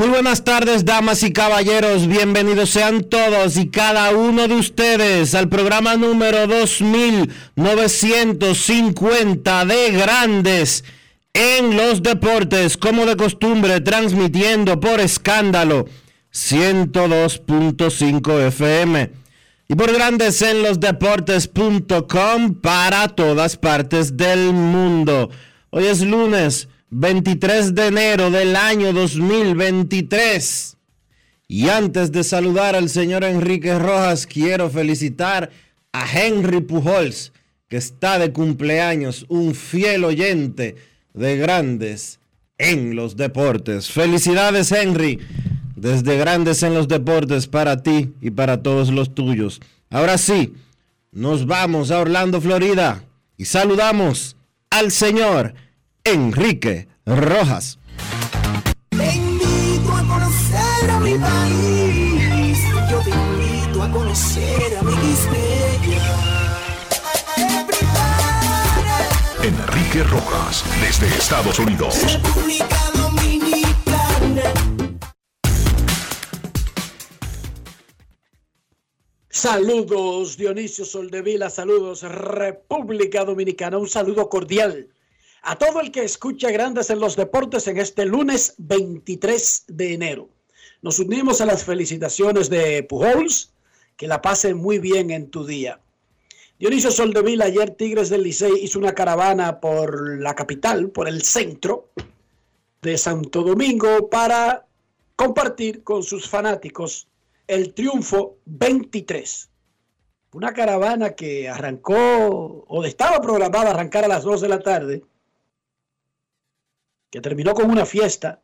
Muy buenas tardes, damas y caballeros. Bienvenidos sean todos y cada uno de ustedes al programa número 2950 de Grandes en los Deportes, como de costumbre, transmitiendo por escándalo 102.5 FM y por Grandes en los Deportes.com para todas partes del mundo. Hoy es lunes 23 de enero del año 2023. Y antes de saludar al señor Enrique Rojas, quiero felicitar a Henry Pujols, que está de cumpleaños, un fiel oyente de grandes en los deportes. Felicidades, Henry, desde grandes en los deportes para ti y para todos los tuyos. Ahora sí, nos vamos a Orlando, Florida, y saludamos al señor Enrique Rojas. Te invito a conocer a mi país. Yo te invito a conocer a mi Enrique Rojas, desde Estados Unidos. República Dominicana. Saludos Dionisio Soldevila, saludos República Dominicana, un saludo cordial a todo el que escucha Grandes en los Deportes en este lunes 23 de enero. Nos unimos a las felicitaciones de Pujols, que la pase muy bien en tu día. Dionisio Soldevila, ayer Tigres del Licey hizo una caravana por la capital, por el centro de Santo Domingo para compartir con sus fanáticos el triunfo 23. Una caravana que arrancó o estaba programada a arrancar a las 2 de la tarde, que terminó con una fiesta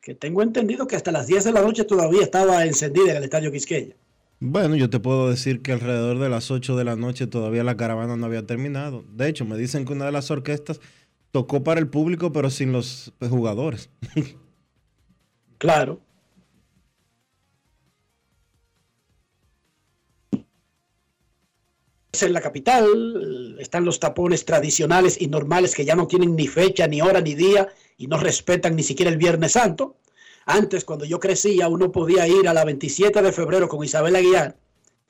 que tengo entendido que hasta las 10 de la noche todavía estaba encendida en el Estadio Quisqueya. Bueno, yo te puedo decir que alrededor de las 8 de la noche todavía la caravana no había terminado. De hecho, me dicen que una de las orquestas tocó para el público, pero sin los jugadores. Claro. En la capital, están los tapones tradicionales y normales que ya no tienen ni fecha, ni hora, ni día y no respetan ni siquiera el Viernes Santo. Antes, cuando yo crecía, uno podía ir a la 27 de febrero con Isabel Aguilar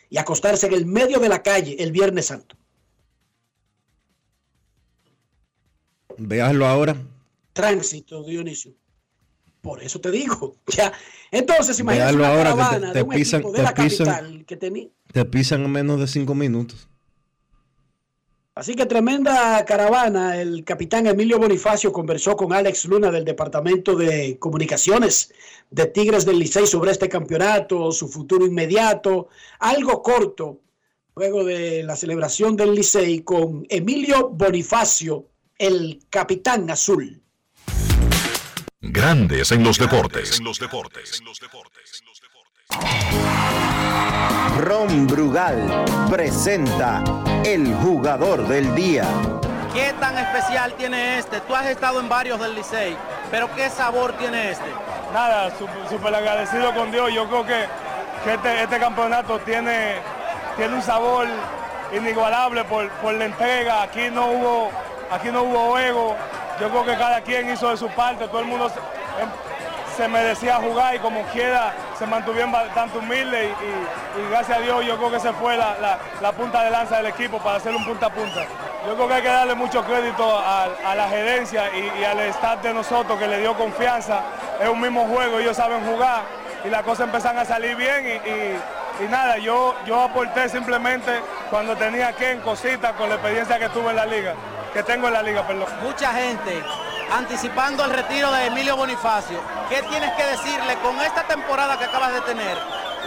y acostarse en el medio de la calle el Viernes Santo. Véaslo ahora. Tránsito, Dionisio. Por eso te digo. Ya. Entonces, imagínate una ahora que te- caravana te de un pisan- equipo de te la pisan. capital que tenía. Te pisan en menos de 5 minutos. Así que tremenda caravana. El capitán Emilio Bonifacio conversó con Alex Luna del Departamento de Comunicaciones de Tigres del Licey sobre este campeonato, su futuro inmediato, algo corto, luego de la celebración del Licey con Emilio Bonifacio, el capitán azul. Grandes en los deportes. Ron Brugal presenta el jugador del día. ¿Qué tan especial tiene este? Tú has estado en varios del Licey. pero ¿qué sabor tiene este? Nada, súper agradecido con Dios. Yo creo que, que este, este, campeonato tiene, tiene un sabor inigualable por, por la entrega. Aquí no hubo, aquí no hubo ego. Yo creo que cada quien hizo de su parte, todo el mundo se merecía jugar y como quiera se mantuvieron bastante humilde y, gracias a Dios yo creo que se fue la, punta de lanza del equipo para hacer un punta a punta. Yo creo que hay que darle mucho crédito a, la gerencia y, al staff de nosotros que le dio confianza. Es un mismo juego, ellos saben jugar y las cosas empiezan a salir bien y, nada, yo, yo aporté simplemente cuando tenía que en cositas con la experiencia que tuve en la liga, que tengo en la liga, perdón. Mucha gente anticipando el retiro de Emilio Bonifacio. ¿Qué tienes que decirle con esta temporada que acabas de tener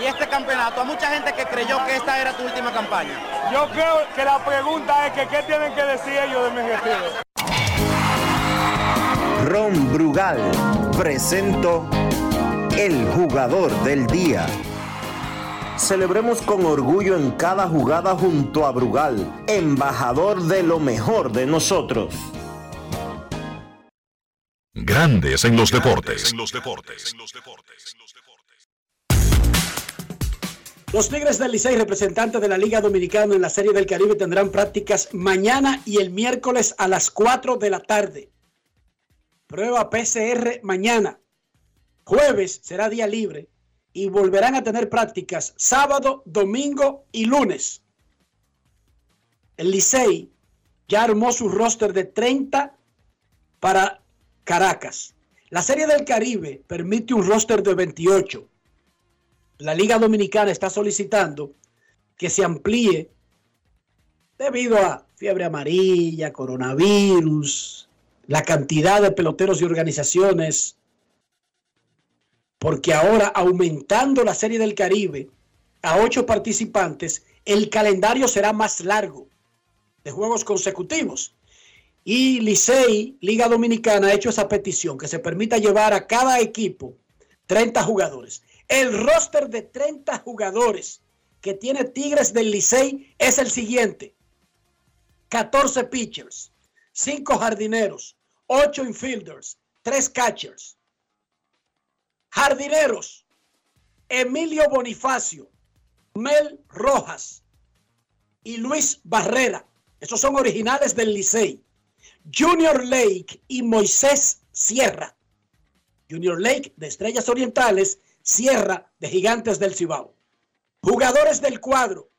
y este campeonato a mucha gente que creyó que esta era tu última campaña? Yo creo que la pregunta es que qué tienen que decir ellos de mi retiro. Ron Brugal presento el jugador del día. Celebremos con orgullo en cada jugada junto a Brugal, embajador de lo mejor de nosotros. Grandes en los deportes. Los Tigres del Licey, representantes de la Liga Dominicana en la Serie del Caribe, tendrán prácticas mañana y el miércoles a las 4 de la tarde. Prueba PCR mañana. Jueves será día libre y volverán a tener prácticas sábado, domingo y lunes. El Licey ya armó su roster de 30 para Caracas. La Serie del Caribe permite un roster de 28. La Liga Dominicana está solicitando que se amplíe debido a fiebre amarilla, coronavirus, la cantidad de peloteros y organizaciones, porque ahora aumentando la Serie del Caribe a ocho participantes, el calendario será más largo de juegos consecutivos. Y Licey, Liga Dominicana, ha hecho esa petición, que se permita llevar a cada equipo 30 jugadores. El roster de 30 jugadores que tiene Tigres del Licey es el siguiente. 14 pitchers, 5 jardineros, 8 infielders, 3 catchers. Jardineros, Emilio Bonifacio, Mel Rojas y Luis Barrera. Esos son originales del Licey. Junior Lake y Moisés Sierra. Junior Lake de Estrellas Orientales, Sierra de Gigantes del Cibao. Jugadores del cuadro.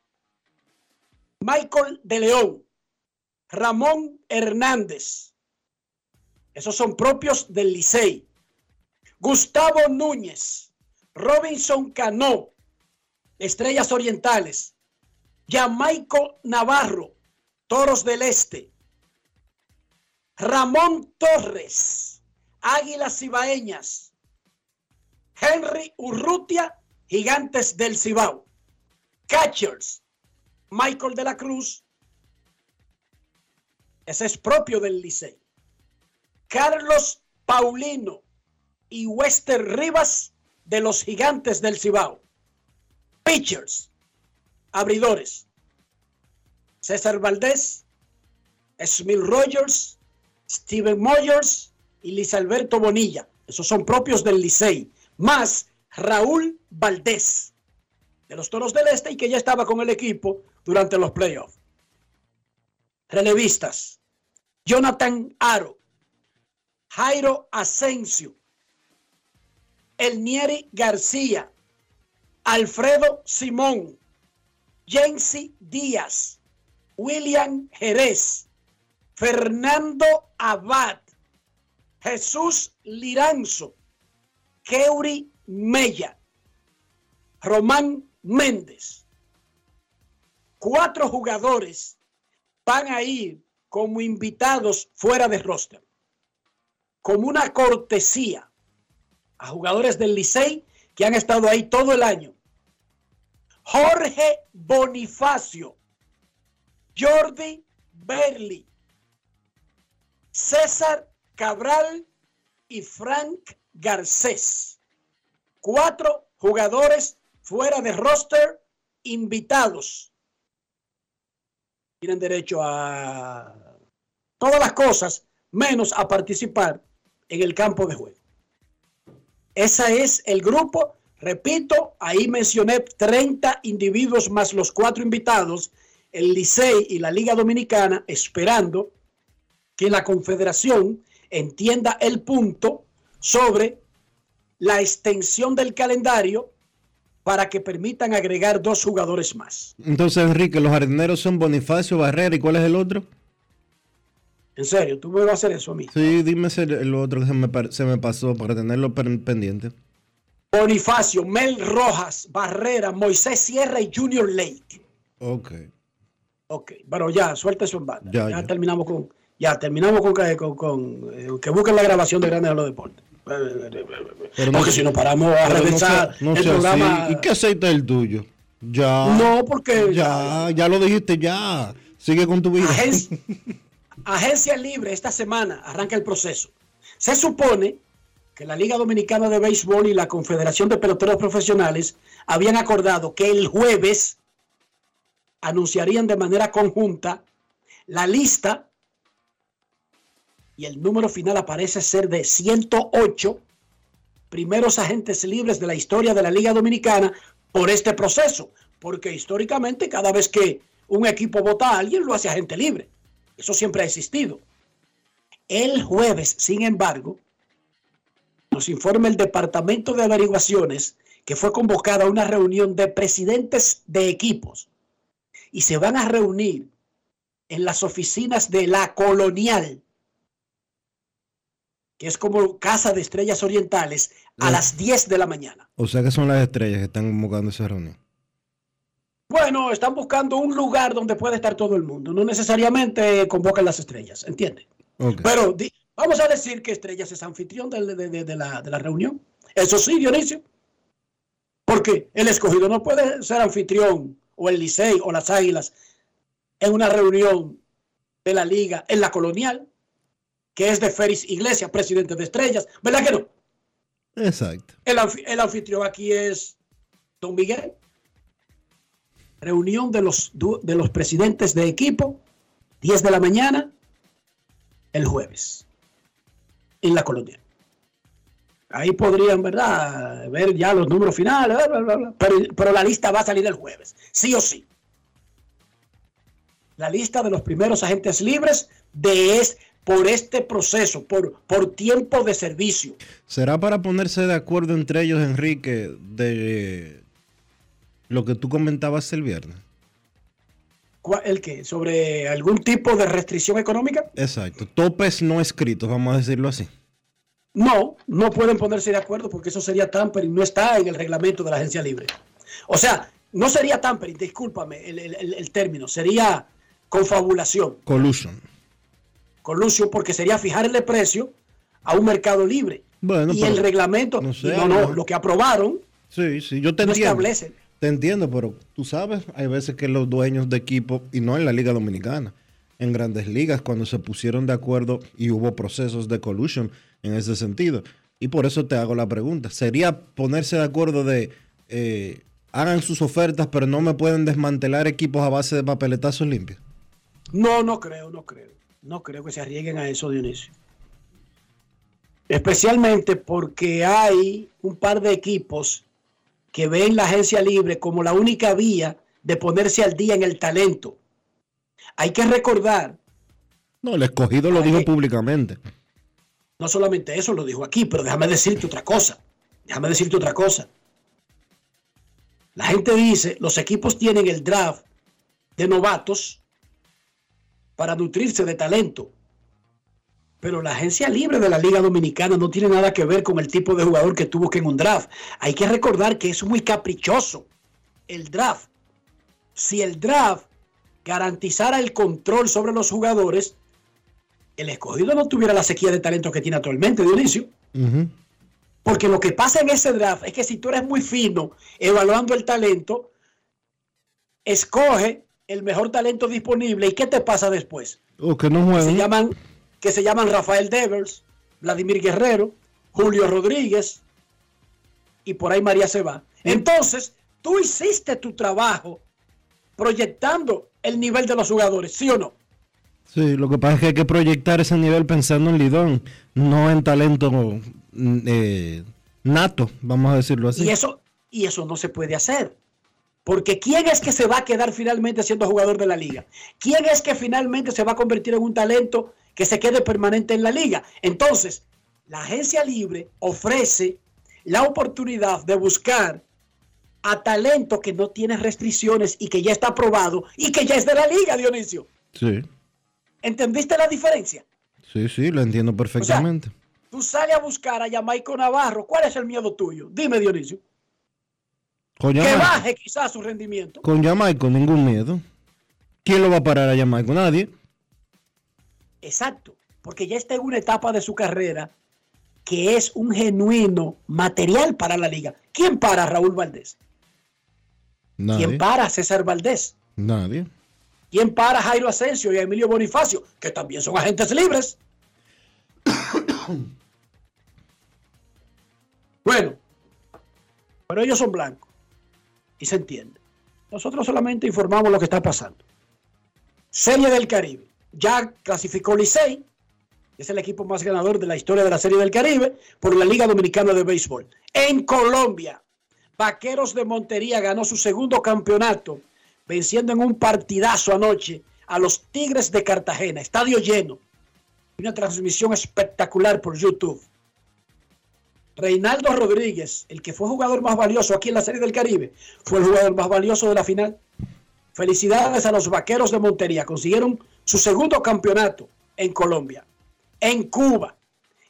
Michael de León, Ramón Hernández. Esos son propios del Licey. Gustavo Núñez, Robinson Cano, Estrellas Orientales. Jamaico Navarro, Toros del Este. Ramón Torres, Águilas Cibaeñas, Henry Urrutia, Gigantes del Cibao, Catchers, Michael de la Cruz, ese es propio del Licey, Carlos Paulino y Wester Rivas de los Gigantes del Cibao, Pitchers, abridores, César Valdés, Smil Rogers, Steven Moyers y Luis Alberto Bonilla. Esos son propios del Licey. Más Raúl Valdés, de los Toros del Este y que ya estaba con el equipo durante los playoffs. Relevistas. Jonathan Aro. Jairo Asensio. Elnieri García. Alfredo Simón. Jensi Díaz. William Jerez. Fernando Abad, Jesús Liranzo, Keuri Mella, Román Méndez. Cuatro jugadores van a ir como invitados fuera de roster, como una cortesía a jugadores del Licey que han estado ahí todo el año. Jorge Bonifacio, Jordi Berli, César Cabral y Frank Garcés. Cuatro jugadores fuera de roster invitados. Tienen derecho a todas las cosas, menos a participar en el campo de juego. Ese es el grupo. Repito, ahí mencioné 30 individuos más los cuatro invitados, el Licey y la Liga Dominicana, esperando que la Confederación entienda el punto sobre la extensión del calendario para que permitan agregar dos jugadores más. Entonces, Enrique, los jardineros son Bonifacio, Barrera, ¿y cuál es el otro? En serio, tú me vas a hacer eso a mí. Sí, dime el, otro que se me, par- se me pasó para tenerlo pen- pendiente. Bonifacio, Mel Rojas, Barrera, Moisés Sierra y Junior Lake. Ok. Ok, bueno, ya, suelta eso en banda. Ya, Ya, ya. terminamos con, ya terminamos con, que- con, con, eh, que busquen la grabación de Grandes de los Deportes. Pero Porque si nos paramos a pero no no el así. programa. ¿Y qué aceite es el tuyo? Ya. No, porque Ya, ya lo dijiste, ya. Sigue con tu vida. Agencia, Agencia Libre esta semana arranca el proceso. Se supone que la Liga Dominicana de Béisbol y la Confederación de Peloteros Profesionales habían acordado que el jueves anunciarían de manera conjunta la lista y el número final aparece ser de 108 primeros agentes libres de la historia de la Liga Dominicana por este proceso, porque históricamente cada vez que un equipo vota a alguien lo hace agente libre. Eso siempre ha existido. El jueves, sin embargo, nos informa el Departamento de Averiguaciones que fue convocada una reunión de presidentes de equipos y se van a reunir en las oficinas de la colonial, que es como Casa de Estrellas Orientales, a Ya. las 10 de la mañana. O sea que son las estrellas que están convocando esa reunión. Bueno, están buscando un lugar donde pueda estar todo el mundo. No necesariamente convocan las estrellas, ¿entiendes? Pero vamos a decir que Estrellas es anfitrión de, de- de- de la, de la reunión. Eso sí, Dionisio. Porque el escogido no puede ser anfitrión, o el Licey, o las Águilas, en una reunión de la liga en la colonial, que es de Félix Iglesias, presidente de Estrellas. ¿Verdad que no? Exacto. El, el anfitrión aquí es Don Miguel. Reunión de los, de los presidentes de equipo, 10 de la mañana, el jueves, en la colonia. Ahí podrían, ¿verdad?, ver ya los números finales, bla, bla, bla, bla. Pero, pero la lista va a salir el jueves, sí o sí. La lista de los primeros agentes libres de es por este proceso, por, por tiempo de servicio. ¿Será para ponerse de acuerdo entre ellos, Enrique, de lo que tú comentabas el viernes? ¿Cuál- ¿El qué? ¿Sobre algún tipo de restricción económica? Exacto. Topes no escritos, vamos a decirlo así. No, no pueden ponerse de acuerdo porque eso sería tampering, no está en el reglamento de la agencia libre. O sea, no sería tampering, discúlpame el- el- el término, sería confabulación, Collusion. Collusion, porque sería fijarle precio a un mercado libre. Bueno, y el reglamento, no sé, no, lo no, mejor- lo que aprobaron Sí, sí, yo te no entiendo. establece. Te entiendo, pero tú sabes, hay veces que los dueños de equipo, y no en la Liga Dominicana, en grandes ligas, cuando se pusieron de acuerdo y hubo procesos de collusion en ese sentido. Y por eso te hago la pregunta. ¿Sería ponerse de acuerdo de eh, hagan sus ofertas, pero no me pueden desmantelar equipos a base de papeletazos limpios? No, no creo, no creo. No creo que se arriesguen a eso, Dionisio. Especialmente porque hay un par de equipos que ven la agencia libre como la única vía de ponerse al día en el talento. Hay que recordar, No, el escogido lo dijo que- públicamente. no solamente eso lo dijo aquí, pero déjame decirte otra cosa. Déjame decirte otra cosa. La gente dice, los equipos tienen el draft de novatos para nutrirse de talento. Pero la agencia libre de la Liga Dominicana no tiene nada que ver con el tipo de jugador que tuvo que en un draft. Hay que recordar que es muy caprichoso el draft. Si el draft garantizara el control sobre los jugadores, el escogido no tuviera la sequía de talento que tiene actualmente, Dionisio. Porque lo que pasa en ese draft es que si tú eres muy fino evaluando el talento, escoge el mejor talento disponible. ¿Y qué te pasa después? O que no Se llaman, que se llaman Rafael Devers, Vladimir Guerrero, Julio Rodríguez y por ahí María se va. Entonces, tú hiciste tu trabajo proyectando el nivel de los jugadores, ¿sí o no? Sí, lo que pasa es que hay que proyectar ese nivel pensando en Lidón, no en talento mm, eh, nato, vamos a decirlo así. Y eso, y eso no se puede hacer. Porque ¿quién es que se va a quedar finalmente siendo jugador de la liga? ¿Quién es que finalmente se va a convertir en un talento que se quede permanente en la liga? Entonces, la agencia libre ofrece la oportunidad de buscar a talento que no tiene restricciones y que ya está aprobado y que ya es de la liga, Dionisio. Sí. ¿Entendiste la diferencia? Sí, sí, lo entiendo perfectamente. tú sales a buscar a Jamaico Navarro. ¿Cuál es el miedo tuyo? Dime, Dionisio. Que baje quizás su rendimiento. Con Jamaico, ningún miedo. ¿Quién lo va a parar a Jamaico? Nadie. Exacto, porque ya está en una etapa de su carrera que es un genuino material para la liga. ¿Quién para a Raúl Valdés? Nadie. ¿Quién para a César Valdés? Nadie. ¿Quién para a Jairo Asensio y a Emilio Bonifacio? Que también son agentes libres. bueno, pero ellos son blancos y se entiende. Nosotros solamente informamos lo que está pasando. Serie del Caribe. Ya clasificó Licey, es el equipo más ganador de la historia de la Serie del Caribe por la Liga Dominicana de Béisbol. En Colombia, Vaqueros de Montería ganó su segundo campeonato, venciendo en un partidazo anoche a los Tigres de Cartagena, estadio lleno. Una transmisión espectacular por YouTube. Reinaldo Rodríguez, el que fue jugador más valioso aquí en la Serie del Caribe, fue el jugador más valioso de la final. Felicidades a los Vaqueros de Montería. Consiguieron su segundo campeonato en Colombia. En Cuba,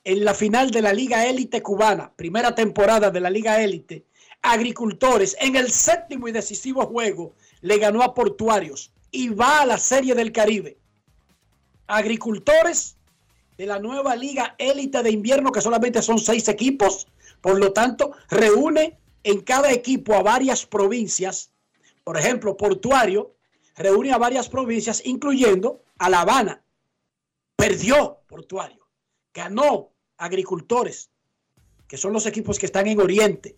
en la final de la Liga Élite Cubana, primera temporada de la Liga Élite, Agricultores en el séptimo y decisivo juego le ganó a Portuarios y va a la Serie del Caribe. Agricultores de la nueva Liga Élite de Invierno, que solamente son seis equipos, por lo tanto, reúne en cada equipo a varias provincias. Por ejemplo, Portuario reúne a varias provincias, incluyendo a La Habana. Perdió Portuario, ganó Agricultores, que son los equipos que están en Oriente.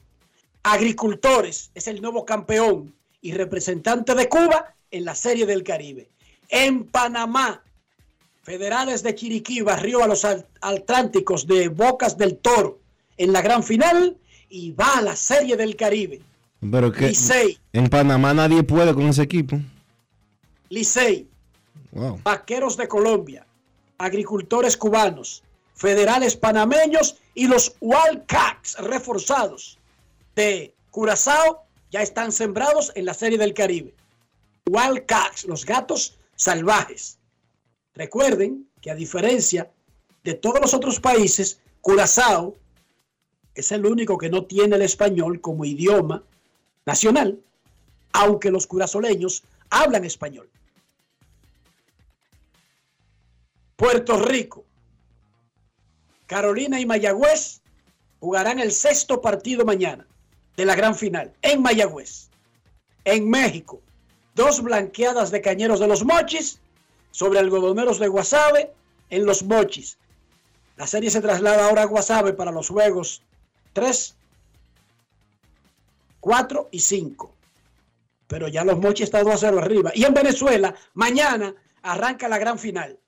Agricultores es el nuevo campeón y representante de Cuba en la Serie del Caribe. En Panamá, Federales de Chiriquí barrió a los Atlánticos de Bocas del Toro en la gran final y va a la Serie del Caribe. Pero que Licey, en Panamá nadie puede con ese equipo. Licey, Vaqueros de Colombia, Agricultores cubanos, Federales panameños y los Wildcats reforzados de Curazao ya están sembrados en la Serie del Caribe. Wildcats, los gatos salvajes. Recuerden que a diferencia de todos los otros países, Curazao es el único que no tiene el español como idioma nacional, aunque los curazoleños hablan español. Puerto Rico, Carolina y Mayagüez jugarán el sexto partido mañana de la gran final en Mayagüez. En México, dos blanqueadas de cañeros de los mochis sobre algodoneros de Guasave en los mochis. La serie se traslada ahora a Guasave para los juegos 3, 4 y 5. Pero ya los mochis están 2 a 0 arriba. Y en Venezuela, mañana arranca la gran final.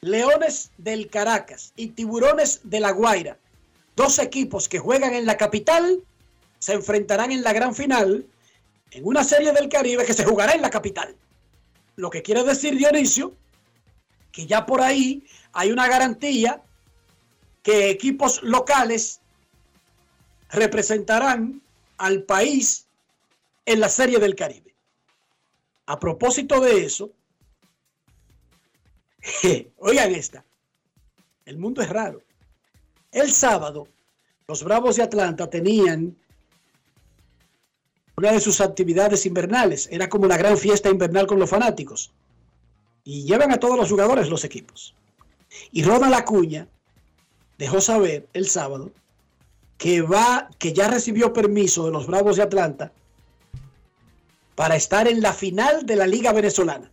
Leones del Caracas y Tiburones de La Guaira, dos equipos que juegan en la capital, se enfrentarán en la gran final en una serie del Caribe que se jugará en la capital. Lo que quiere decir Dionisio, que ya por ahí hay una garantía que equipos locales representarán al país en la Serie del Caribe. A propósito de eso, oigan esta, el mundo es raro. El sábado, los Bravos de Atlanta tenían una de sus actividades invernales. Era como la gran fiesta invernal con los fanáticos. Y llevan a todos los jugadores los equipos. Y Ronald Acuña dejó saber el sábado que va, que ya recibió permiso de los Bravos de Atlanta para estar en la final de la Liga Venezolana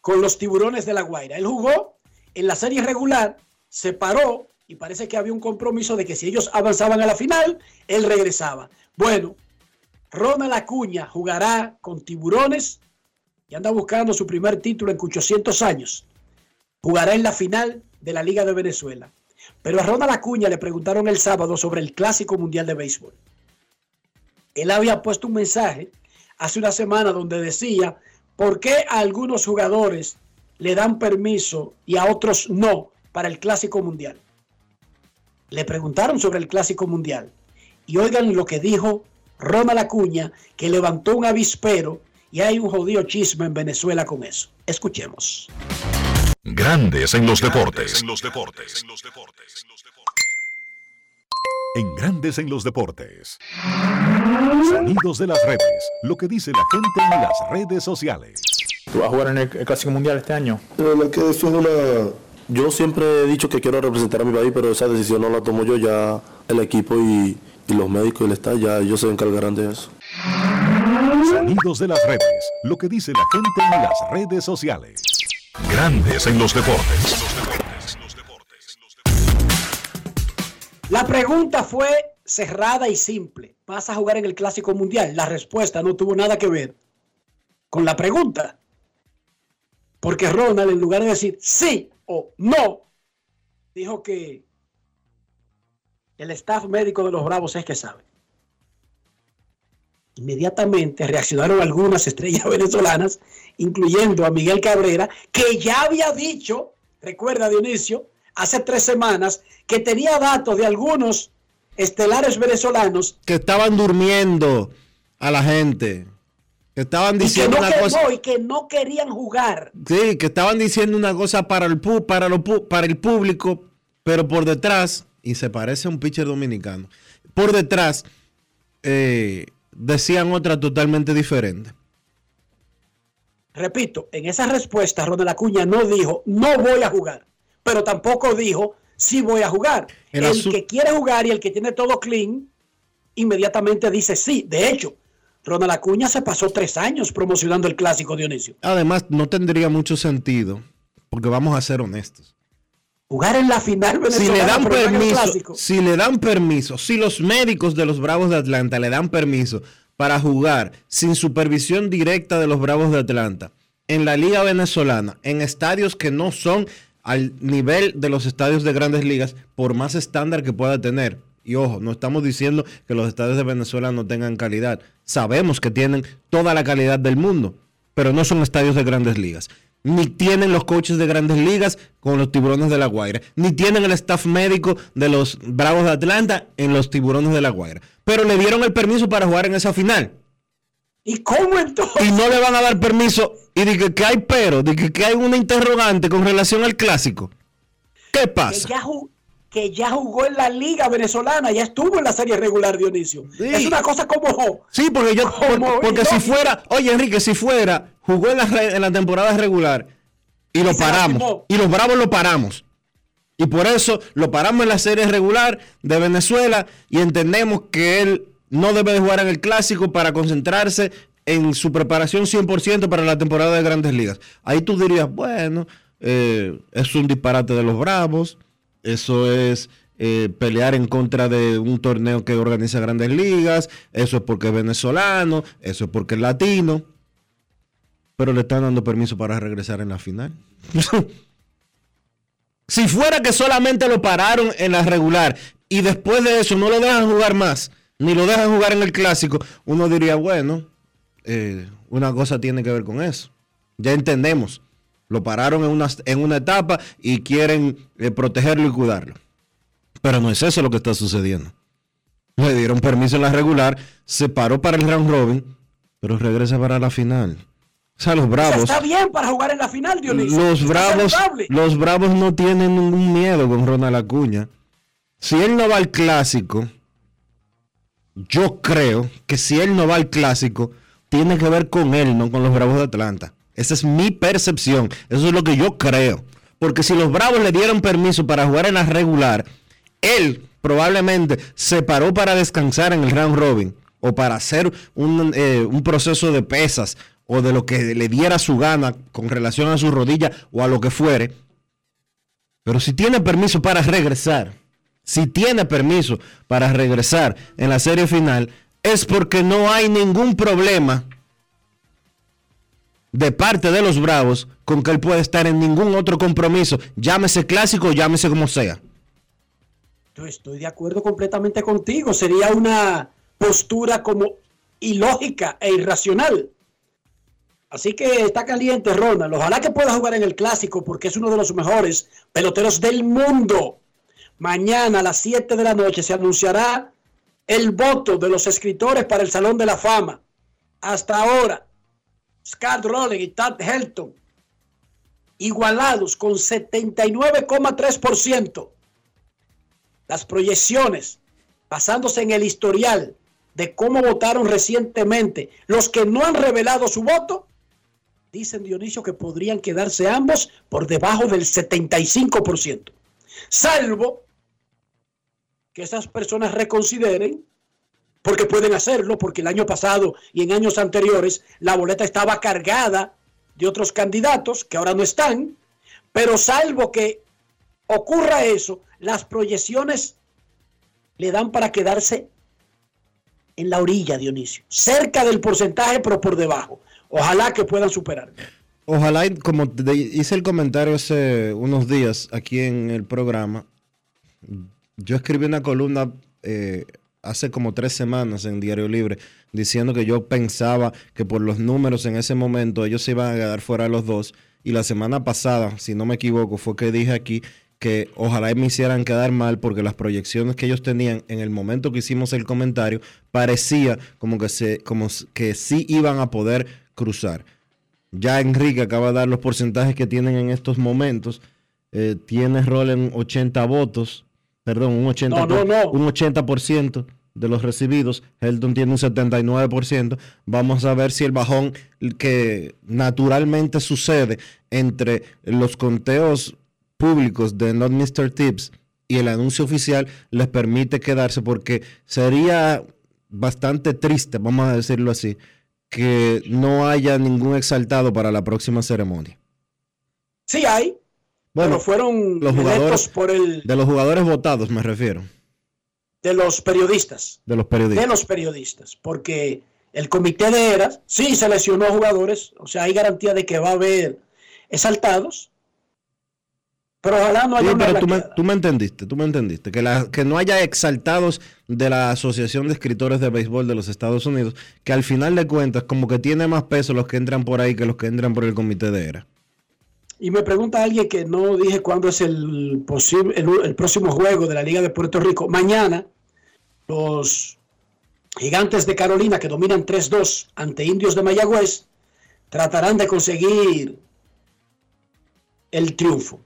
con los Tiburones de la Guaira. Él jugó en la serie regular, se paró y parece que había un compromiso de que si ellos avanzaban a la final, él regresaba. Bueno, Ronald Acuña jugará con Tiburones y anda buscando su primer título en 800 años. Jugará en la final de la Liga de Venezuela. Pero a Ronald Acuña le preguntaron el sábado sobre el Clásico Mundial de Béisbol. Él había puesto un mensaje hace una semana donde decía por qué a algunos jugadores le dan permiso y a otros no para el Clásico Mundial. Le preguntaron sobre el Clásico Mundial y oigan lo que dijo Ronald Acuña, que levantó un avispero y hay un jodido chisme en Venezuela con eso. Escuchemos. Grandes en los deportes. En los deportes. En Grandes en los deportes. Sonidos de las redes. Lo que dice la gente en las redes sociales. ¿Tú vas a jugar en el, Clásico Mundial este año? Yo siempre he dicho que quiero representar a mi país, pero esa decisión no la tomo yo, ya el equipo y, y los médicos y el Estado, ya ellos se encargarán de eso. Sonidos de las redes. Lo que dice la gente en las redes sociales. Grandes en los deportes. La pregunta fue cerrada y simple. ¿Vas a jugar en el Clásico Mundial? La respuesta no tuvo nada que ver con la pregunta. Porque Ronald, en lugar de decir sí o no, dijo que el staff médico de los Bravos es que sabe. Inmediatamente reaccionaron algunas estrellas venezolanas, incluyendo a Miguel Cabrera, que ya había dicho, recuerda Dionisio, hace tres semanas, que tenía datos de algunos estelares venezolanos. Que estaban durmiendo a la gente. Que estaban diciendo una cosa. Y que no querían jugar. Sí, que estaban diciendo una cosa para el, para, lo, para el público, pero por detrás, y se parece a un pitcher dominicano, por detrás eh, decían otra totalmente diferente. Repito, en esa respuesta Ronald Acuña no dijo, no voy a jugar, pero tampoco dijo, sí voy a jugar. El, el que quiere jugar y el que tiene todo clean, inmediatamente dice sí. De hecho, Ronald Acuña se pasó tres años promocionando el clásico Dionisio. Además, no tendría mucho sentido, porque vamos a ser honestos. Jugar en la final si le dan permiso, si le dan permiso, si los médicos de los Bravos de Atlanta le dan permiso para jugar sin supervisión directa de los Bravos de Atlanta en la Liga Venezolana, en estadios que no son al nivel de los estadios de grandes ligas, por más estándar que pueda tener. Y ojo, no estamos diciendo que los estadios de Venezuela no tengan calidad. Sabemos que tienen toda la calidad del mundo, pero no son estadios de grandes ligas. Ni tienen los coaches de grandes ligas con los tiburones de la Guaira. Ni tienen el staff médico de los Bravos de Atlanta en los tiburones de la Guaira. Pero le dieron el permiso para jugar en esa final. ¿Y cómo entonces? Y no le van a dar permiso. Y dije que hay pero, dije que hay una interrogante con relación al clásico. ¿Qué pasa? Que ya, jugó en la liga venezolana, ya estuvo en la serie regular, Dionisio. Es una cosa como... Sí, porque yo... porque si fuera... Oye, Enrique, si fuera, jugó en la, en la temporada regular y lo paramos. Y los Bravos lo paramos. Y por eso lo paramos en la serie regular de Venezuela y entendemos que él no debe de jugar en el clásico para concentrarse en su preparación 100% para la temporada de grandes ligas. Ahí tú dirías, bueno, eh, es un disparate de los Bravos, eso es eh, pelear en contra de un torneo que organiza grandes ligas, eso es porque es venezolano, eso es porque es latino, pero le están dando permiso para regresar en la final. si fuera que solamente lo pararon en la regular y después de eso no lo dejan jugar más, ni lo dejan jugar en el clásico, uno diría, bueno, eh, una cosa tiene que ver con eso. Ya entendemos. Lo pararon en una, en una etapa y quieren eh, protegerlo y cuidarlo. Pero no es eso lo que está sucediendo. Le dieron permiso en la regular, se paró para el round robin, pero regresa para la final. O sea, los bravos. está bien para jugar en la final, Dionisio. Los bravos, los bravos no tienen ningún miedo con Ronald Acuña. Si él no va al clásico, yo creo que si él no va al clásico, tiene que ver con él, no con los Bravos de Atlanta. Esa es mi percepción. Eso es lo que yo creo. Porque si los Bravos le dieron permiso para jugar en la regular, él probablemente se paró para descansar en el round robin o para hacer un, eh, un proceso de pesas o de lo que le diera su gana con relación a su rodilla o a lo que fuere. Pero si tiene permiso para regresar, si tiene permiso para regresar en la serie final, es porque no hay ningún problema de parte de los Bravos con que él puede estar en ningún otro compromiso, llámese clásico, llámese como sea. Yo estoy de acuerdo completamente contigo. Sería una postura como ilógica e irracional. Así que está caliente Ronald. Ojalá que pueda jugar en el clásico porque es uno de los mejores peloteros del mundo. Mañana a las 7 de la noche se anunciará el voto de los escritores para el Salón de la Fama. Hasta ahora, Scott Rowling y Tad Helton igualados con 79,3%. Las proyecciones, basándose en el historial de cómo votaron recientemente, los que no han revelado su voto, dicen Dionisio que podrían quedarse ambos por debajo del 75%. Salvo que esas personas reconsideren, porque pueden hacerlo, porque el año pasado y en años anteriores la boleta estaba cargada de otros candidatos que ahora no están, pero salvo que ocurra eso, las proyecciones le dan para quedarse en la orilla, Dionisio, cerca del porcentaje, pero por debajo. Ojalá que puedan superar. Ojalá, como hice el comentario hace unos días aquí en el programa, yo escribí una columna eh, hace como tres semanas en Diario Libre diciendo que yo pensaba que por los números en ese momento ellos se iban a quedar fuera los dos. Y la semana pasada, si no me equivoco, fue que dije aquí que ojalá me hicieran quedar mal porque las proyecciones que ellos tenían en el momento que hicimos el comentario parecía como que, se, como que sí iban a poder cruzar. Ya Enrique acaba de dar los porcentajes que tienen en estos momentos. Eh, tiene rol en 80 votos perdón, un 80%, Un 80 de los recibidos. Helton tiene un 79%. Vamos a ver si el bajón que naturalmente sucede entre los conteos públicos de Not Mr. Tips y el anuncio oficial les permite quedarse porque sería bastante triste, vamos a decirlo así, que no haya ningún exaltado para la próxima ceremonia. Sí hay, bueno, fueron los jugadores por el. De los jugadores votados, me refiero. De los periodistas. De los periodistas. De los periodistas. Porque el comité de eras sí seleccionó jugadores. O sea, hay garantía de que va a haber exaltados. Pero ojalá no haya. Sí, pero tú me, tú me, entendiste, tú me entendiste. Que, la, que no haya exaltados de la Asociación de Escritores de Béisbol de los Estados Unidos. Que al final de cuentas, como que tiene más peso los que entran por ahí que los que entran por el comité de era. Y me pregunta alguien que no dije cuándo es el, posible, el, próximo juego de la Liga de Puerto Rico. Mañana, los gigantes de Carolina, que dominan 3-2 ante indios de Mayagüez, tratarán de conseguir el triunfo.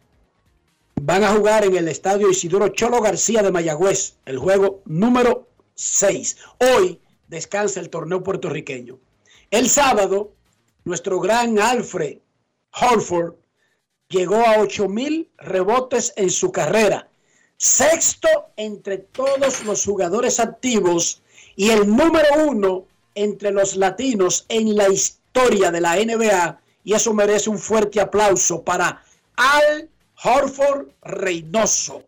Van a jugar en el estadio Isidoro Cholo García de Mayagüez, el juego número 6. Hoy descansa el torneo puertorriqueño. El sábado, nuestro gran Alfred Holford llegó a 8 mil rebotes en su carrera. Sexto entre todos los jugadores activos y el número uno entre los latinos en la historia de la NBA. Y eso merece un fuerte aplauso para Al Horford Reynoso.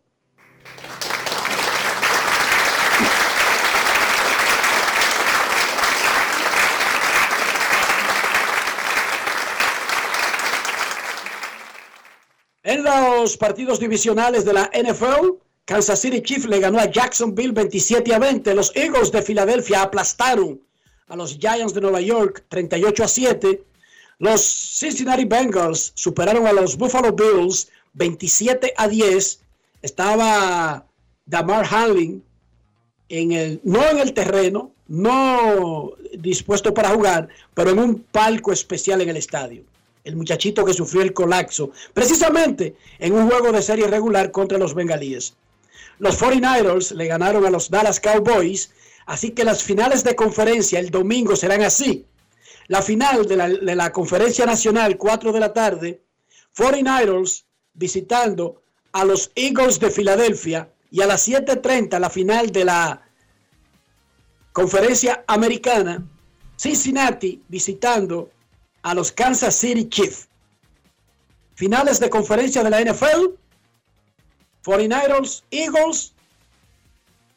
En los partidos divisionales de la NFL, Kansas City Chiefs le ganó a Jacksonville 27 a 20. Los Eagles de Filadelfia aplastaron a los Giants de Nueva York 38 a 7. Los Cincinnati Bengals superaron a los Buffalo Bills 27 a 10. Estaba Damar Hamlin en el, no en el terreno, no dispuesto para jugar, pero en un palco especial en el estadio el muchachito que sufrió el colapso, precisamente en un juego de serie regular contra los bengalíes. Los 49ers le ganaron a los Dallas Cowboys, así que las finales de conferencia el domingo serán así. La final de la, conferencia nacional, 4 de la tarde, 49ers visitando a los Eagles de Filadelfia y a las 7.30 la final de la conferencia americana, Cincinnati visitando a los Kansas City Chiefs. Finales de conferencia de la NFL. 49ers, Eagles,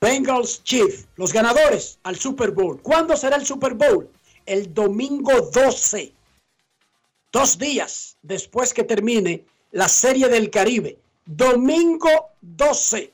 Bengals, Chiefs. Los ganadores al Super Bowl. ¿Cuándo será el Super Bowl? El domingo 12. dos días después que termine la Serie del Caribe. Domingo 12,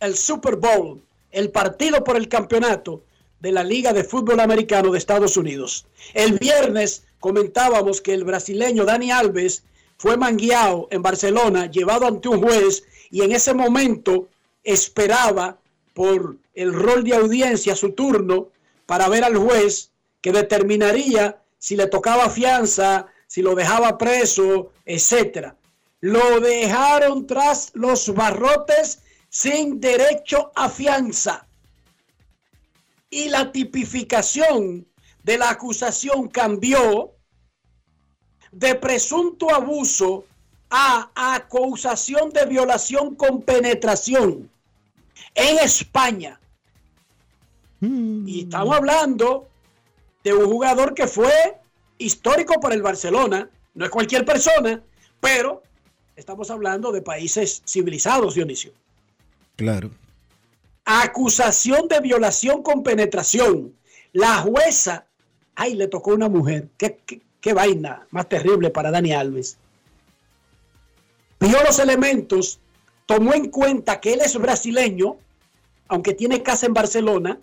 el Super Bowl, el partido por el campeonato de la Liga de Fútbol Americano de Estados Unidos. El viernes comentábamos que el brasileño Dani Alves fue mangueado en Barcelona, llevado ante un juez y en ese momento esperaba por el rol de audiencia su turno para ver al juez que determinaría si le tocaba fianza, si lo dejaba preso, etcétera. Lo dejaron tras los barrotes sin derecho a fianza. Y la tipificación de la acusación cambió de presunto abuso a acusación de violación con penetración en España. Y estamos hablando de un jugador que fue histórico para el Barcelona, no es cualquier persona, pero estamos hablando de países civilizados, Dionisio. Claro. Acusación de violación con penetración. La jueza, ay, le tocó una mujer. ¿Qué, qué, vaina más terrible para Dani Alves. Vio los elementos, tomó en cuenta que él es brasileño, aunque tiene casa en Barcelona,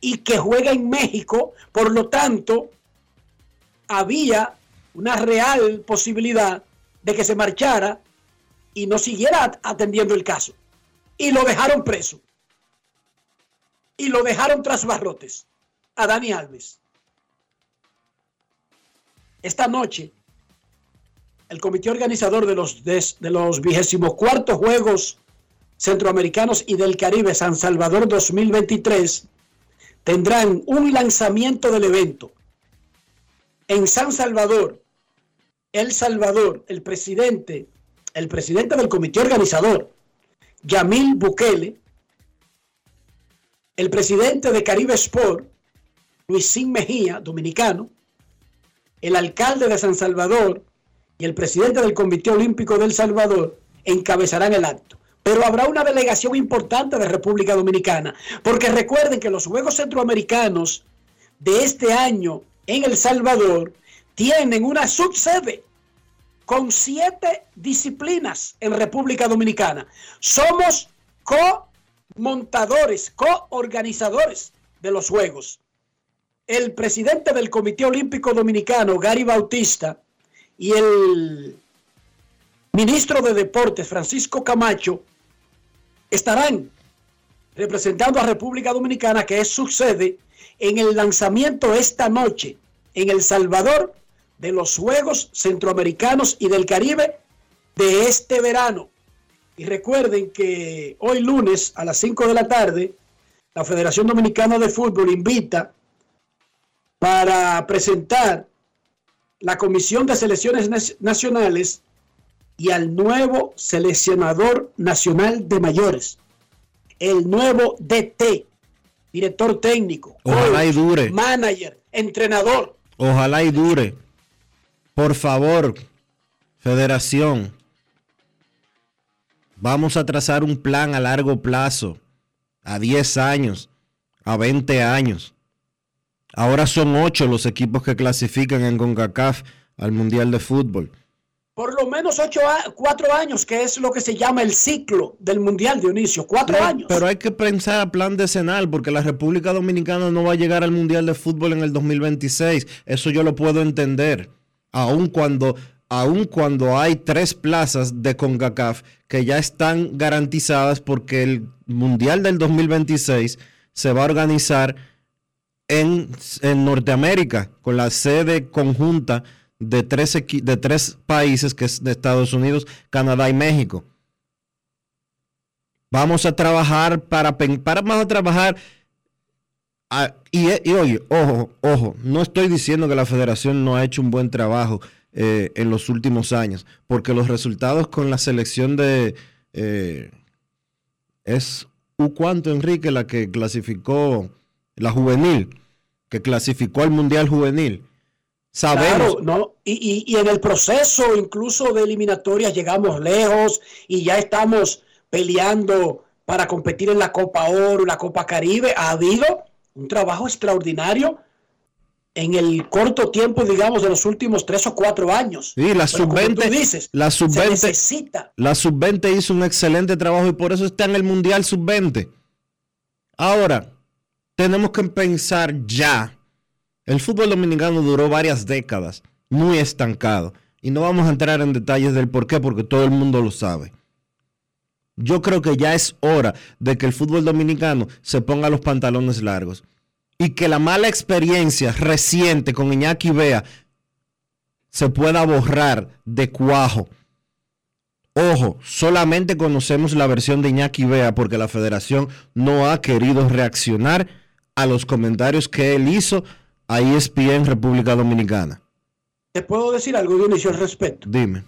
y que juega en México, por lo tanto, había una real posibilidad de que se marchara y no siguiera atendiendo el caso. Y lo dejaron preso. Y lo dejaron tras barrotes a Dani Alves. Esta noche, el comité organizador de los, de, de los 24 Juegos Centroamericanos y del Caribe San Salvador 2023 tendrán un lanzamiento del evento. En San Salvador, El Salvador, el presidente, el presidente del comité organizador, Yamil Bukele, el presidente de Caribe Sport, Luisín Mejía, dominicano, el alcalde de San Salvador y el presidente del Comité Olímpico del Salvador encabezarán el acto. Pero habrá una delegación importante de República Dominicana, porque recuerden que los Juegos Centroamericanos de este año en El Salvador tienen una subsede con siete disciplinas en República Dominicana. Somos co-montadores, co-organizadores de los Juegos. El presidente del Comité Olímpico Dominicano, Gary Bautista, y el ministro de Deportes, Francisco Camacho, estarán representando a República Dominicana, que es su sede, en el lanzamiento esta noche en El Salvador de los Juegos Centroamericanos y del Caribe de este verano. Y recuerden que hoy lunes a las 5 de la tarde, la Federación Dominicana de Fútbol invita para presentar la Comisión de Selecciones Nacionales y al nuevo seleccionador nacional de mayores, el nuevo DT, director técnico, Ojalá y dure. manager, entrenador. Ojalá y dure. Por favor, federación, vamos a trazar un plan a largo plazo, a 10 años, a 20 años. Ahora son 8 los equipos que clasifican en CONCACAF al Mundial de Fútbol. Por lo menos ocho a, cuatro años, que es lo que se llama el ciclo del Mundial, Dionisio. Cuatro No, años. Pero hay que pensar a plan decenal, porque la República Dominicana no va a llegar al Mundial de Fútbol en el 2026. Eso yo lo puedo entender. Aun cuando, aun cuando hay tres plazas de CONCACAF que ya están garantizadas porque el Mundial del 2026 se va a organizar en, en Norteamérica, con la sede conjunta de tres, de tres países, que es de Estados Unidos, Canadá y México. Vamos a trabajar para, para vamos a trabajar y, y oye, ojo, ojo, no estoy diciendo que la federación no ha hecho un buen trabajo eh, en los últimos años, porque los resultados con la selección de eh, es U cuánto Enrique la que clasificó la juvenil, que clasificó al mundial juvenil. Sabemos, Claro, no, y, y- y en el proceso incluso de eliminatorias llegamos lejos y ya estamos peleando para competir en la Copa Oro, la Copa Caribe. Ha habido un trabajo extraordinario en el corto tiempo, digamos, de los últimos tres o cuatro años. Sí, la Pero como tú sub-20 dices, la se sub-20 necesita. la sub-20 hizo un excelente trabajo y por eso está en el Mundial sub-20. Ahora, tenemos que pensar ya. El fútbol dominicano duró varias décadas muy estancado y no vamos a entrar en detalles del por qué porque todo el mundo lo sabe. Yo creo que ya es hora de que el fútbol dominicano se ponga los pantalones largos y que la mala experiencia reciente con Iñaki Bea se pueda borrar de cuajo. Ojo, solamente conocemos la versión de Iñaki Bea porque la federación no ha querido reaccionar a los comentarios que él hizo a ESPN República Dominicana. Te puedo decir algo, Dionisio, al respecto. Dime.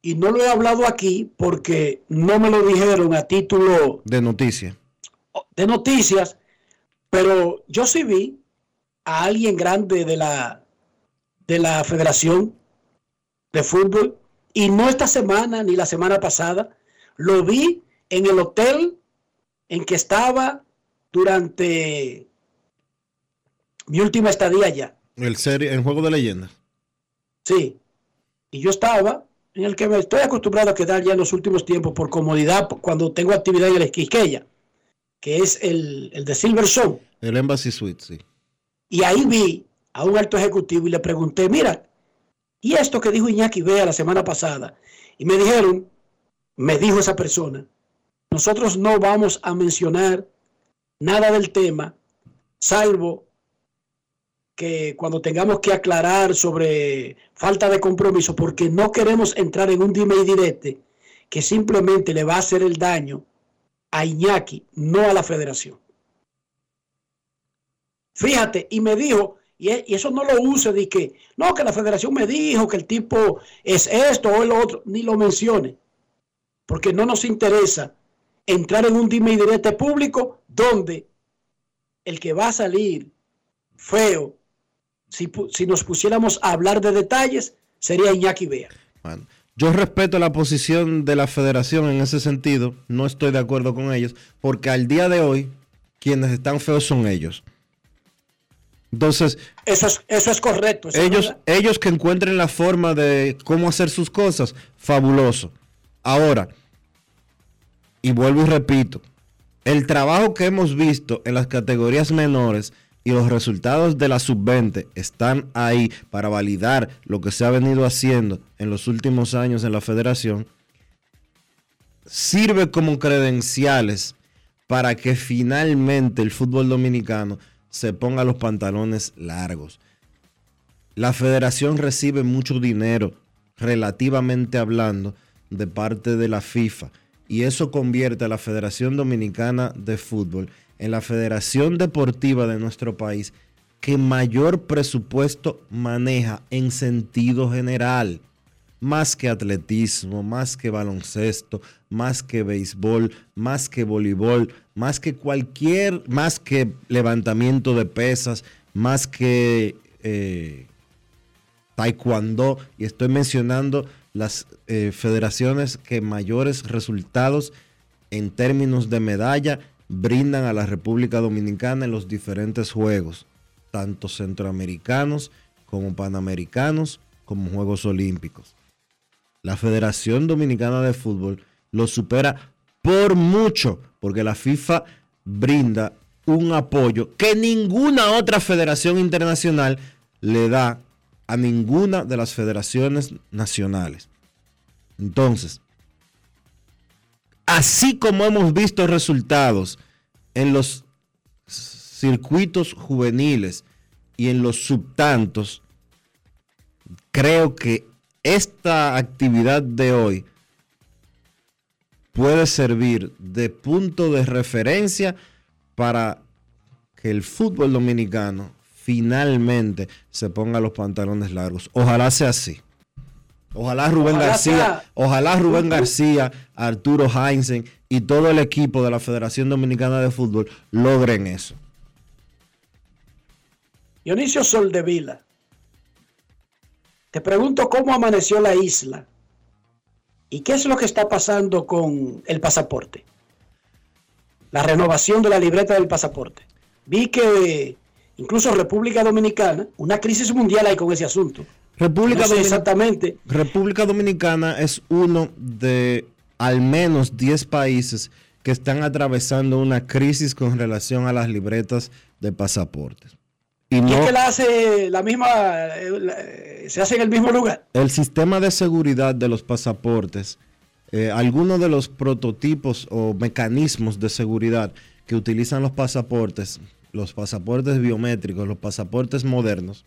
Y no lo he hablado aquí porque no me lo dijeron a título De noticia. de noticias, pero yo sí vi a alguien grande de la, de la Federación de Fútbol, y no esta semana ni la semana pasada, lo vi en el hotel en que estaba durante mi última estadía allá. El serie, en Juego de Leyendas. Sí. Y yo estaba en el que me estoy acostumbrado a quedar ya en los últimos tiempos por comodidad cuando tengo actividad en el Esquisqueya, que es el, el de Silver Show. El Embassy Suite, sí. Y ahí vi a un alto ejecutivo y le pregunté, mira, ¿y esto que dijo Iñaki Bea la semana pasada? Y me dijeron, me dijo esa persona, nosotros no vamos a mencionar nada del tema, salvo que cuando tengamos que aclarar sobre falta de compromiso, porque no queremos entrar en un dime y direte que simplemente le va a hacer el daño a Iñaki, no a la federación. Fíjate, y me dijo, y, e- eso no lo use de que, no, que la federación me dijo que el tipo es esto o el otro, ni lo mencione, porque no nos interesa entrar en un dime y direte público donde el que va a salir feo, si, si nos pusiéramos a hablar de detalles, sería Iñaki Bea. Bueno, yo respeto la posición de la federación en ese sentido, no estoy de acuerdo con ellos, porque al día de hoy quienes están feos son ellos. Entonces, Eso es, eso es correcto. eso ellos, ellos que encuentren la forma de cómo hacer sus cosas, fabuloso. Ahora, y vuelvo y repito, el trabajo que hemos visto en las categorías menores y los resultados de la sub-20 están ahí para validar lo que se ha venido haciendo en los últimos años en la federación, sirve como credenciales para que finalmente el fútbol dominicano se ponga los pantalones largos. La federación recibe mucho dinero, relativamente hablando, de parte de la FIFA. Y eso convierte a la Federación Dominicana de Fútbol en la federación deportiva de nuestro país que mayor presupuesto maneja en sentido general. Más que atletismo, más que baloncesto, más que béisbol, más que voleibol, más que cualquier, más que levantamiento de pesas, más que eh, taekwondo. Y estoy mencionando las eh, federaciones que mayores resultados en términos de medalla brindan a la República Dominicana en los diferentes juegos, tanto centroamericanos como panamericanos, como Juegos Olímpicos. La Federación Dominicana de Fútbol lo supera por mucho, porque la FIFA brinda un apoyo que ninguna otra federación internacional le da a ninguna de las federaciones nacionales. Entonces, así como hemos visto resultados en los circuitos juveniles y en los subtantos, creo que esta actividad de hoy puede servir de punto de referencia para que el fútbol dominicano finalmente se ponga los pantalones largos. Ojalá sea así. Ojalá Rubén Ojalá García, sea. ojalá Rubén García, Arturo Heinzen y todo el equipo de la Federación Dominicana de Fútbol logren eso. Dionisio Soldevila, te pregunto cómo amaneció la isla y qué es lo que está pasando con el pasaporte. La renovación de la libreta del pasaporte. Vi que incluso República Dominicana, una crisis mundial hay con ese asunto. República, No sé Domin- exactamente. República Dominicana es uno de al menos 10 países que están atravesando una crisis con relación a las libretas de pasaportes. Y Y no, es que la hace la misma, eh, se hace en el mismo lugar. el sistema de seguridad de los pasaportes, eh, algunos de los prototipos o mecanismos de seguridad que utilizan los pasaportes, los pasaportes biométricos, los pasaportes modernos,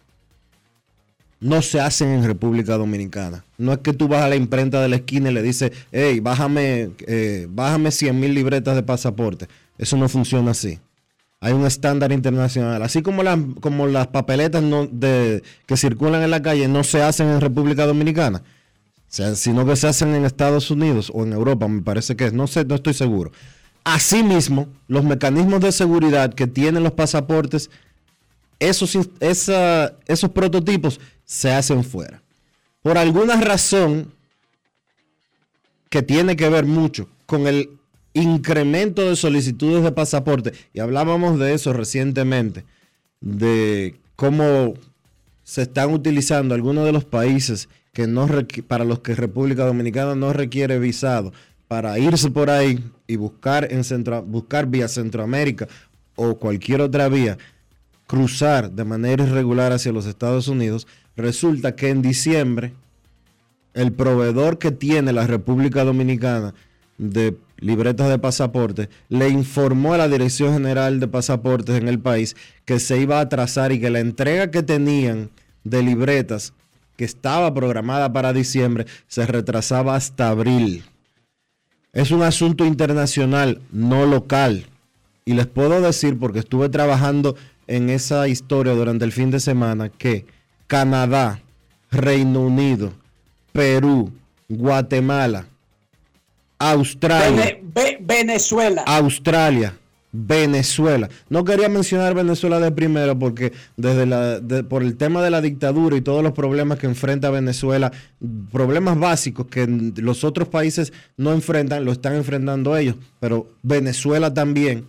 no se hacen en República Dominicana. No es que tú vas a la imprenta de la esquina y le dices, hey, bájame, eh, bájame 100 mil libretas de pasaporte. Eso no funciona así. Hay un estándar internacional. Así como, las como las papeletas de, que circulan en la calle no se hacen en República Dominicana, sino que se hacen en Estados Unidos o en Europa, me parece que es. No sé, no estoy seguro. Asimismo, los mecanismos de seguridad que tienen los pasaportes esos, esos prototipos se hacen fuera. Por alguna razón que tiene que ver mucho con el incremento de solicitudes de pasaporte, y hablábamos de eso recientemente, de cómo se están utilizando algunos de los países que no para los que República Dominicana no requiere visado para irse por ahí y buscar en Centro, buscar vía Centroamérica o cualquier otra vía cruzar de manera irregular hacia los Estados Unidos, resulta que en diciembre el proveedor que tiene la República Dominicana de libretas de pasaporte le informó a la Dirección General de Pasaportes en el país que se iba a atrasar y que la entrega que tenían de libretas que estaba programada para diciembre se retrasaba hasta abril. Es un asunto internacional, no local. Y les puedo decir, porque estuve trabajando en esa historia durante el fin de semana, que Canadá, Reino Unido, Perú, Guatemala, Australia, Vene- Ve- Venezuela. Australia, Venezuela. No quería mencionar Venezuela de primero porque desde la, por el tema de la dictadura y todos los problemas que enfrenta Venezuela, problemas básicos que los otros países no enfrentan, lo están enfrentando ellos, pero Venezuela también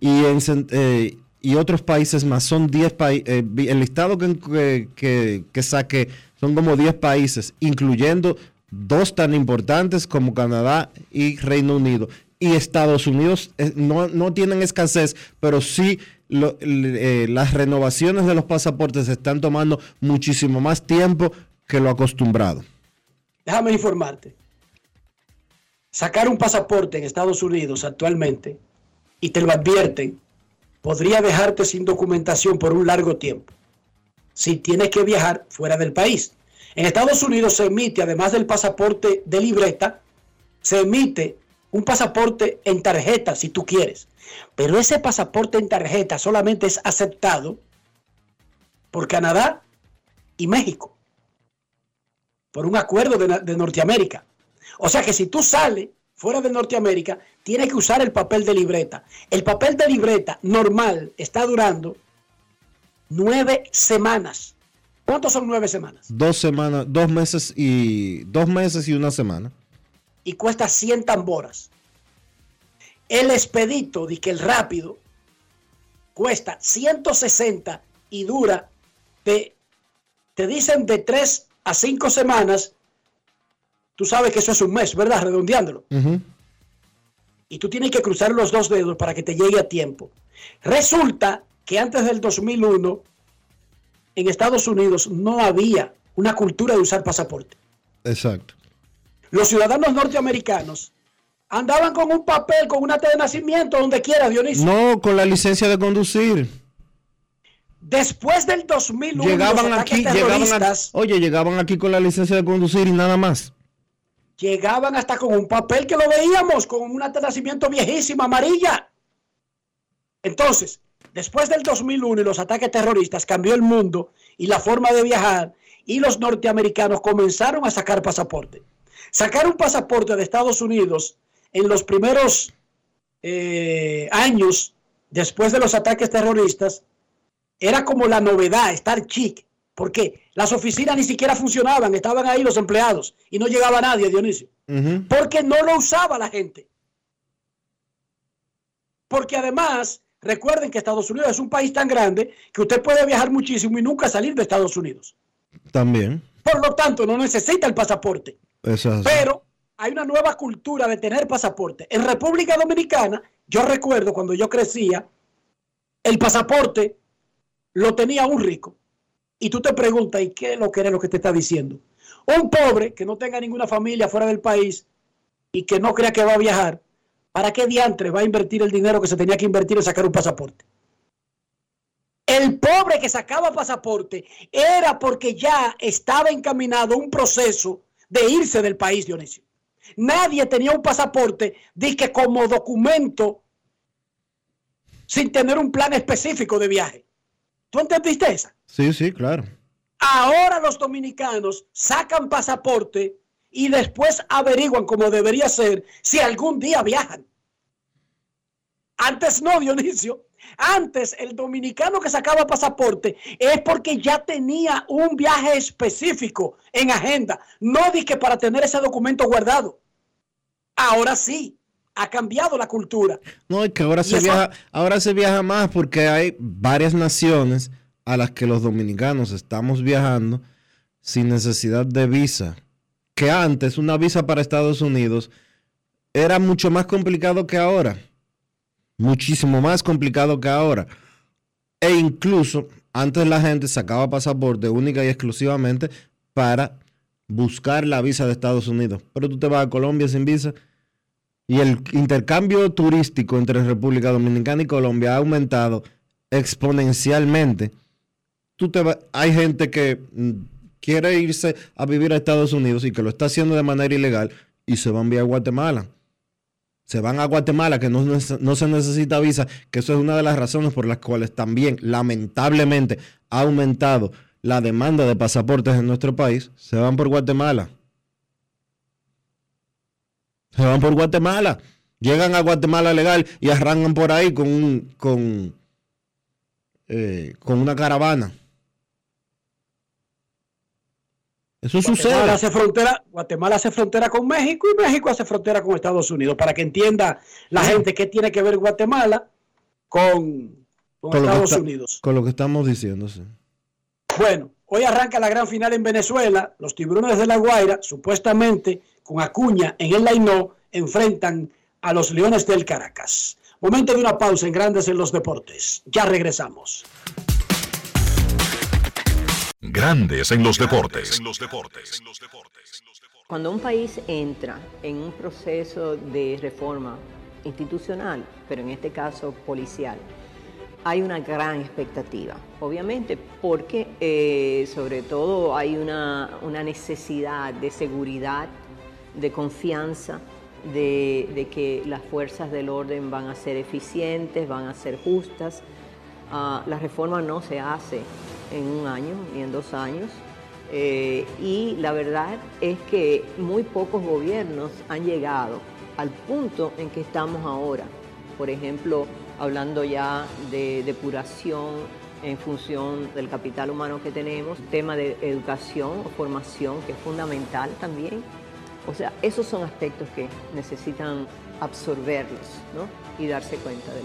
y, eh, otros países más. Son 10 países. el listado que, que, que- que saqué son como 10 países, incluyendo dos tan importantes como Canadá y Reino Unido. Y Estados Unidos eh, no, no tienen escasez, pero sí lo- eh, las renovaciones de los pasaportes están tomando muchísimo más tiempo que lo acostumbrado. Déjame informarte. Sacar un pasaporte en Estados Unidos actualmente, y te lo advierten, podría dejarte sin documentación por un largo tiempo. Si tienes que viajar fuera del país. En Estados Unidos se emite, además del pasaporte de libreta, se emite un pasaporte en tarjeta si tú quieres. Pero ese pasaporte en tarjeta solamente es aceptado por Canadá y México por un acuerdo de, Norteamérica. O sea que si tú sales fuera de Norteamérica, tienes que usar el papel de libreta. El papel de libreta normal está durando nueve semanas. ¿Cuántos son nueve semanas? Dos semanas, dos meses y dos meses y una semana. Y cuesta 100 tamboras. El expedito, de que el rápido, cuesta 160 y dura de, te dicen de 3 a 5 semanas. Tú sabes que eso es un mes, ¿verdad? Redondeándolo. Y tú tienes que cruzar los dos dedos para que te llegue a tiempo. Resulta que antes del 2001, en Estados Unidos no había una cultura de usar pasaporte. Exacto. Los ciudadanos norteamericanos andaban con un papel, con una acta de nacimiento, donde quiera, Dionisio. No, con la licencia de conducir. Después del 2001, Llegaban los aquí, llegaban a- oye, llegaban aquí con la licencia de conducir y nada más. llegaban hasta con un papel que lo veíamos, con una acta de nacimiento viejísima, amarilla. Entonces, después del 2001 y los ataques terroristas, cambió el mundo y la forma de viajar y los norteamericanos comenzaron a sacar pasaporte. Sacar un pasaporte de Estados Unidos en los primeros eh, años después de los ataques terroristas era como la novedad, estar chic. ¿Por qué? Las oficinas ni siquiera funcionaban, estaban ahí los empleados y no llegaba nadie, Dionisio. Porque no lo usaba la gente. Porque además Recuerden que Estados Unidos es un país tan grande que usted puede viajar muchísimo y nunca salir de Estados Unidos. También. Por lo tanto, no necesita el pasaporte. Pero hay una nueva cultura de tener pasaporte. En República Dominicana, yo recuerdo cuando yo crecía, el pasaporte lo tenía un rico. Y tú te preguntas, ¿y qué es lo que era lo que te está diciendo? Un pobre que no tenga ninguna familia fuera del país y que no crea que va a viajar, ¿para qué diantre va a invertir el dinero que se tenía que invertir en sacar un pasaporte? El pobre que sacaba pasaporte era porque ya estaba encaminado un proceso de irse del país, Dionisio. Nadie tenía un pasaporte, que como documento, sin tener un plan específico de viaje. ¿Tú entendiste esa? Sí, sí, claro. Ahora los dominicanos sacan pasaporte y después averiguan como debería ser si algún día viajan. Antes no, Dionisio. Antes el dominicano que sacaba pasaporte es porque ya tenía un viaje específico en agenda. No dije para tener ese documento guardado. Ahora sí, ha cambiado la cultura. No, es que ahora se, viaja, ahora se viaja más porque hay varias naciones a las que los dominicanos estamos viajando sin necesidad de visa. Que antes una visa para Estados Unidos era mucho más complicado que ahora. Muchísimo más complicado que ahora. E incluso antes la gente sacaba pasaporte única y exclusivamente para buscar la visa de Estados Unidos. Pero tú te vas a Colombia sin visa y el intercambio turístico entre República Dominicana y Colombia ha aumentado exponencialmente. Tú te hay gente que mm, quiere irse a vivir a Estados Unidos y que lo está haciendo de manera ilegal y se van a Guatemala. Se van a Guatemala, que no, no se necesita visa, que eso es una de las razones por las cuales también, lamentablemente, ha aumentado la demanda de pasaportes en nuestro país. Se van por Guatemala. Se van por Guatemala. Llegan a Guatemala legal y arrancan por ahí con, un, con, eh, con una caravana. Eso Guatemala sucede. Hace frontera, Guatemala hace frontera con México y México hace frontera con Estados Unidos. Para que entienda la gente qué tiene que ver Guatemala con, con, Estados Unidos. Con lo que estamos diciendo, sí. Bueno, hoy arranca la gran final en Venezuela. Los tiburones de la Guaira, supuestamente con Acuña en el Lainó, enfrentan a los Leones del Caracas. Momento de una pausa en Grandes en los Deportes. Ya regresamos. Grandes en los deportes. Cuando un país entra en un proceso de reforma institucional, pero en este caso policial, hay una gran expectativa, obviamente, porque eh, sobre todo hay una, necesidad de seguridad, de confianza, de, que las fuerzas del orden van a ser eficientes, van a ser justas. Ah, la reforma no se hace en un año ni en dos años. Eh, y la verdad es que muy pocos gobiernos han llegado al punto en que estamos ahora. Por ejemplo, hablando ya de depuración en función del capital humano que tenemos, tema de educación o formación que es fundamental también. O sea, esos son aspectos que necesitan absorberlos y darse cuenta del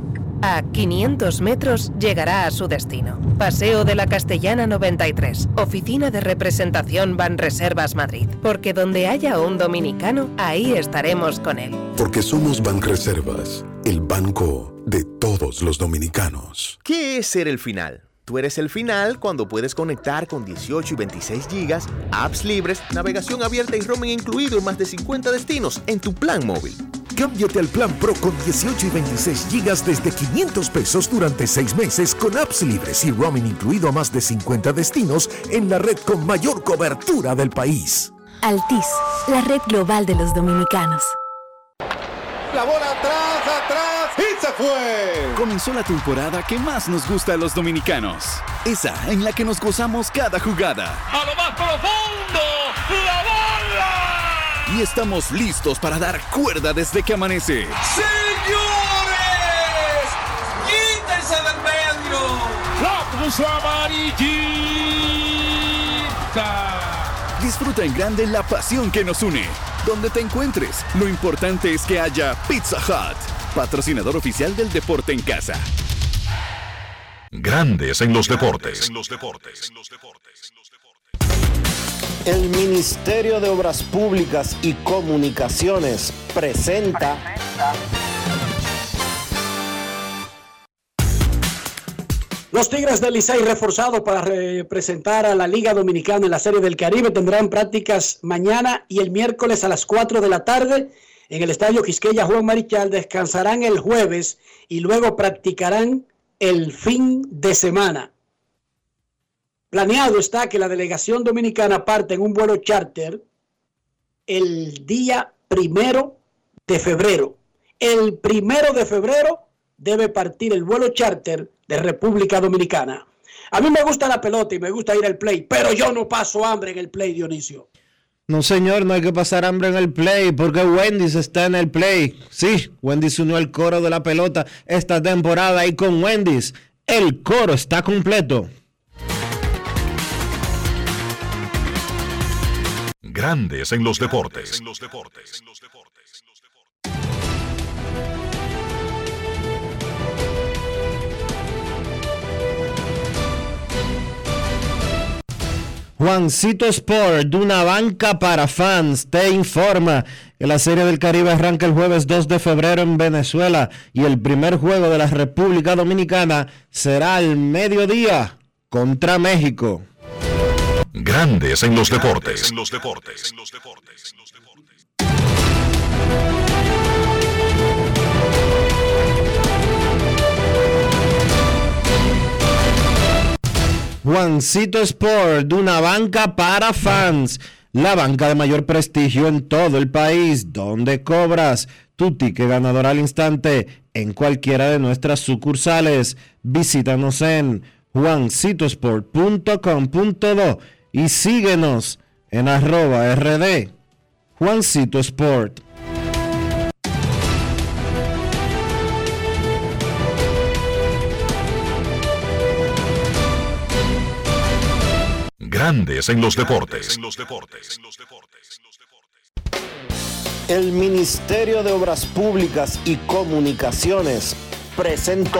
A 500 metros llegará a su destino. Paseo de la Castellana 93, Oficina de Representación Banreservas Madrid. Porque donde haya un dominicano, ahí estaremos con él. Porque somos Banreservas, el banco de todos los dominicanos. ¿Qué es ser el final? Tú eres el final cuando puedes conectar con 18 y 26 gigas, apps libres, navegación abierta y roaming incluido en más de 50 destinos en tu plan móvil. Cámbiate al plan Pro con 18 y 26 gigas desde 500 pesos durante 6 meses con apps libres y roaming incluido a más de 50 destinos en la red con mayor cobertura del país. Altis, la red global de los dominicanos. La bola atrás, atrás y se fue. Comenzó la temporada que más nos gusta a los dominicanos. Esa en la que nos gozamos cada jugada. A lo más profundo, la bola y estamos listos para dar cuerda desde que amanece. ¡Señores! ¡Quítense del medio! ¡La cruz amarillita! Disfruta en grande la pasión que nos une. Donde te encuentres, lo importante es que haya Pizza Hut, patrocinador oficial del deporte en casa. Grandes en los deportes. El Ministerio de Obras Públicas y Comunicaciones presenta Los Tigres del Licey reforzados para representar a la Liga Dominicana en la Serie del Caribe tendrán prácticas mañana y el miércoles a las 4 de la tarde en el Estadio Quisqueya Juan Marichal. Descansarán el jueves y luego practicarán el fin de semana. Planeado está que la delegación dominicana parte en un vuelo charter el día primero de febrero. El primero de febrero debe partir el vuelo charter de República Dominicana. A mí me gusta la pelota y me gusta ir al play, pero yo no paso hambre en el play, Dionisio. No, señor, no hay que pasar hambre en el play porque Wendy's está en el play. Sí, Wendy's unió el coro de la pelota esta temporada y con Wendy's el coro está completo. Grandes en los deportes. Juancito Sport, de una banca para fans, te informa que la Serie del Caribe arranca el jueves 2 de febrero en Venezuela y el primer juego de la República Dominicana será al mediodía contra México. Grandes en los deportes. Juancito Sport, de una banca para fans. La banca de mayor prestigio en todo el país, donde cobras tu ticket ganador al instante en cualquiera de nuestras sucursales. Visítanos en juancitosport.com.do y síguenos en arroba rd Juancito Sport. Grandes en los deportes. El Ministerio de Obras Públicas y Comunicaciones presentó.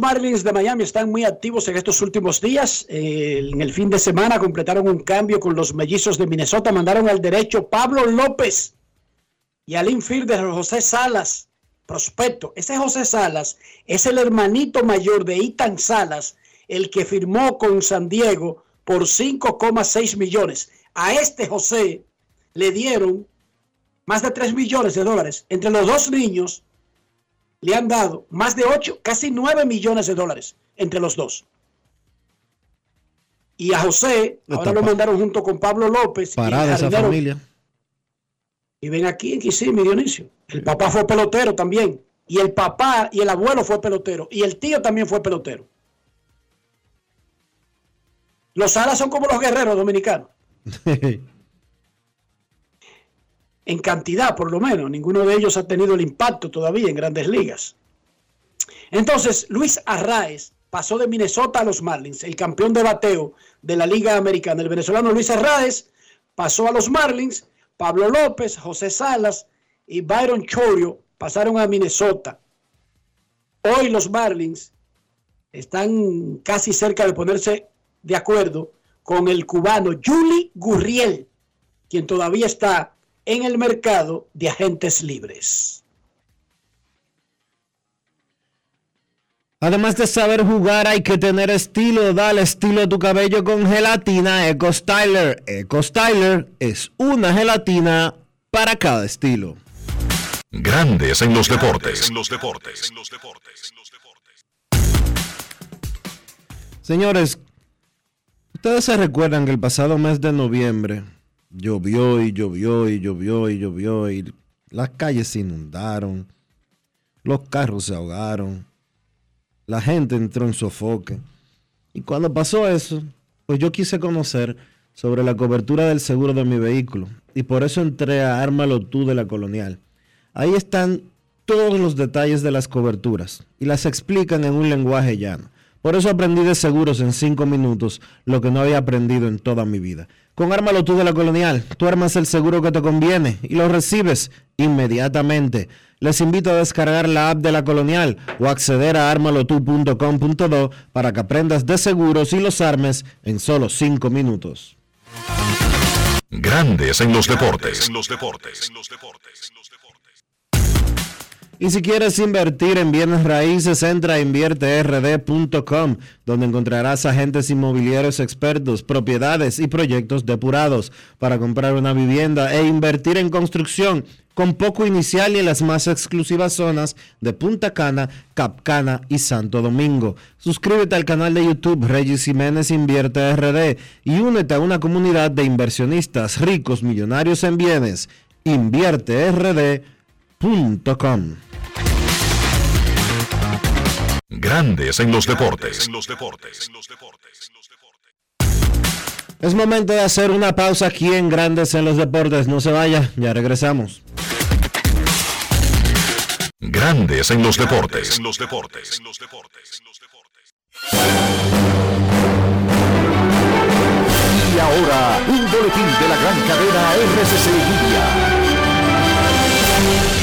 Marlins de Miami están muy activos en estos últimos días. Eh, en el fin de semana completaron un cambio con los mellizos de Minnesota. Mandaron al derecho Pablo López y al infielder José Salas, prospecto. Ese José Salas es el hermanito mayor de Itan Salas, el que firmó con San Diego por 5,6 millones. A este José le dieron más de 3 millones de dólares. Entre los dos niños le han dado más de 8, casi 9 millones de dólares entre los dos. Y a José, ahora lo mandaron junto con Pablo López. Parada esa familia. Y ven aquí en Kissimmee, Dionisio. El papá fue pelotero también. Y el papá y el abuelo fue pelotero. Y el tío también fue pelotero. Los alas son como los guerreros dominicanos. en cantidad, por lo menos. Ninguno de ellos ha tenido el impacto todavía en grandes ligas. Entonces, Luis Arraez pasó de Minnesota a los Marlins, el campeón de bateo de la Liga Americana. El venezolano Luis Arraez pasó a los Marlins. Pablo López, José Salas y Byron Chorio pasaron a Minnesota. Hoy los Marlins están casi cerca de ponerse de acuerdo con el cubano Juli Gurriel, quien todavía está en el mercado de agentes libres. Además de saber jugar, hay que tener estilo. Dale estilo a tu cabello con gelatina Eco Styler. Eco Styler es una gelatina para cada estilo. Grandes en los deportes. En los deportes. Señores, ustedes se recuerdan que el pasado mes de noviembre llovió y llovió y llovió y llovió y las calles se inundaron, los carros se ahogaron, la gente entró en sofoque. Y cuando pasó eso, pues yo quise conocer sobre la cobertura del seguro de mi vehículo y por eso entré a Ármalo tú de la Colonial. Ahí están todos los detalles de las coberturas y las explican en un lenguaje llano. Por eso aprendí de seguros en cinco minutos lo que no había aprendido en toda mi vida. Con Ármalo tú de la Colonial, tú armas el seguro que te conviene y lo recibes inmediatamente. Les invito a descargar la app de la Colonial o acceder a armalotu.com.do para que aprendas de seguros y los armes en solo cinco minutos. Grandes en los deportes. Y si quieres invertir en bienes raíces, entra a invierterd.com, donde encontrarás agentes inmobiliarios expertos, propiedades y proyectos depurados para comprar una vivienda e invertir en construcción con poco inicial y en las más exclusivas zonas de Punta Cana, Capcana y Santo Domingo. Suscríbete al canal de YouTube Regis Jiménez Invierte RD y únete a una comunidad de inversionistas ricos millonarios en bienes. InvierteRD.com Grandes en los deportes. Es momento de hacer una pausa aquí en Grandes en los Deportes. No se vaya, ya regresamos. Grandes en los deportes. Y ahora, un boletín de la gran cadena RCC Media.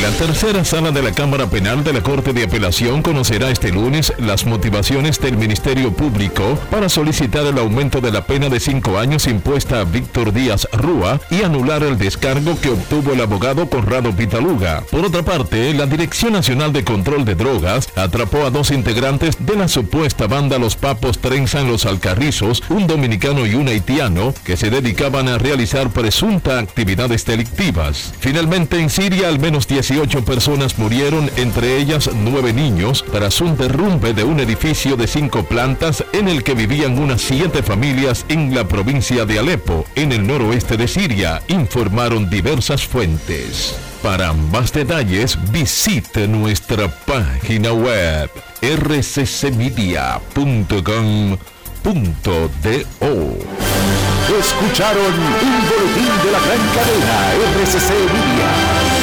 La tercera sala de la Cámara Penal de la Corte de Apelación conocerá este lunes las motivaciones del Ministerio Público para solicitar el aumento de la pena de cinco años impuesta a Víctor Díaz Rúa y anular el descargo que obtuvo el abogado Conrado Pitaluga. Por otra parte, la Dirección Nacional de Control de Drogas atrapó a dos integrantes de la supuesta banda Los Papos Trenzan Los Alcarrizos, un dominicano y un haitiano, que se dedicaban a realizar presunta actividades delictivas. Finalmente, en Siria, al menos 18 personas murieron, entre ellas nueve niños, tras un derrumbe de un edificio de cinco plantas en el que vivían unas siete familias en la provincia de Alepo, en el noroeste de Siria, informaron diversas fuentes. Para más detalles, visite nuestra página web rccmedia.com.do. Escucharon un boletín de la gran cadena RCC Media.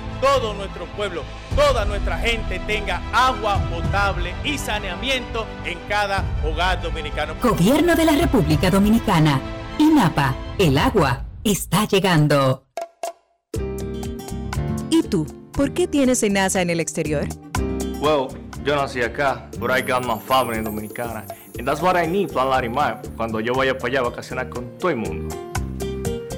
todo nuestro pueblo, toda nuestra gente tenga agua potable y saneamiento en cada hogar dominicano. Gobierno de la República Dominicana. INAPA, el agua está llegando. ¿Y tú? ¿Por qué tienes NASA en el exterior? Well, yo nací acá, but I got my family dominicana. And that's what I need, Plan Larimar, cuando yo vaya para allá a vacacionar con todo el mundo.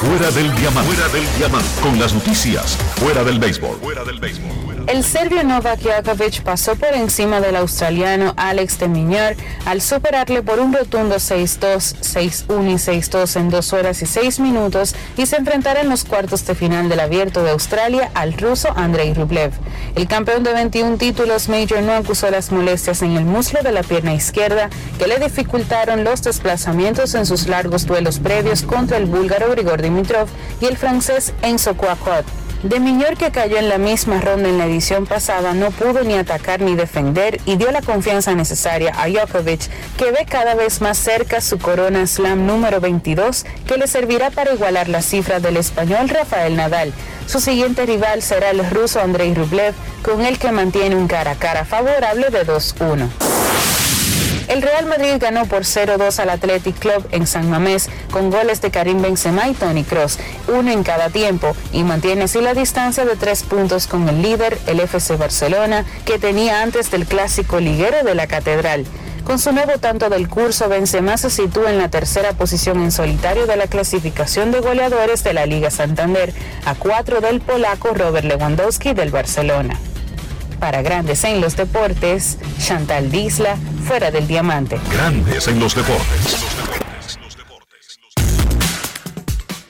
Fuera del diamante. Fuera del diamante. Con las noticias. Fuera del béisbol. Fuera del béisbol. El serbio Novak Djokovic pasó por encima del australiano Alex de Miñor al superarle por un rotundo 6-2, 6-1 y 6-2 en 2 horas y 6 minutos y se enfrentará en los cuartos de final del Abierto de Australia al ruso Andrei Rublev. El campeón de 21 títulos Major no acusó las molestias en el muslo de la pierna izquierda que le dificultaron los desplazamientos en sus largos duelos previos contra el búlgaro Grigor Dimitrov y el francés Enzo Coaquot. De Miñor, que cayó en la misma ronda en la edición pasada, no pudo ni atacar ni defender y dio la confianza necesaria a Djokovic, que ve cada vez más cerca su corona slam número 22, que le servirá para igualar la cifra del español Rafael Nadal. Su siguiente rival será el ruso Andrei Rublev, con el que mantiene un cara a cara favorable de 2-1. El Real Madrid ganó por 0-2 al Athletic Club en San Mamés con goles de Karim Benzema y Tony Cross, uno en cada tiempo, y mantiene así la distancia de tres puntos con el líder, el FC Barcelona, que tenía antes del clásico liguero de la Catedral. Con su nuevo tanto del curso, Benzema se sitúa en la tercera posición en solitario de la clasificación de goleadores de la Liga Santander, a cuatro del polaco Robert Lewandowski del Barcelona. Para Grandes en los Deportes, Chantal Disla, fuera del diamante. Grandes en los Deportes.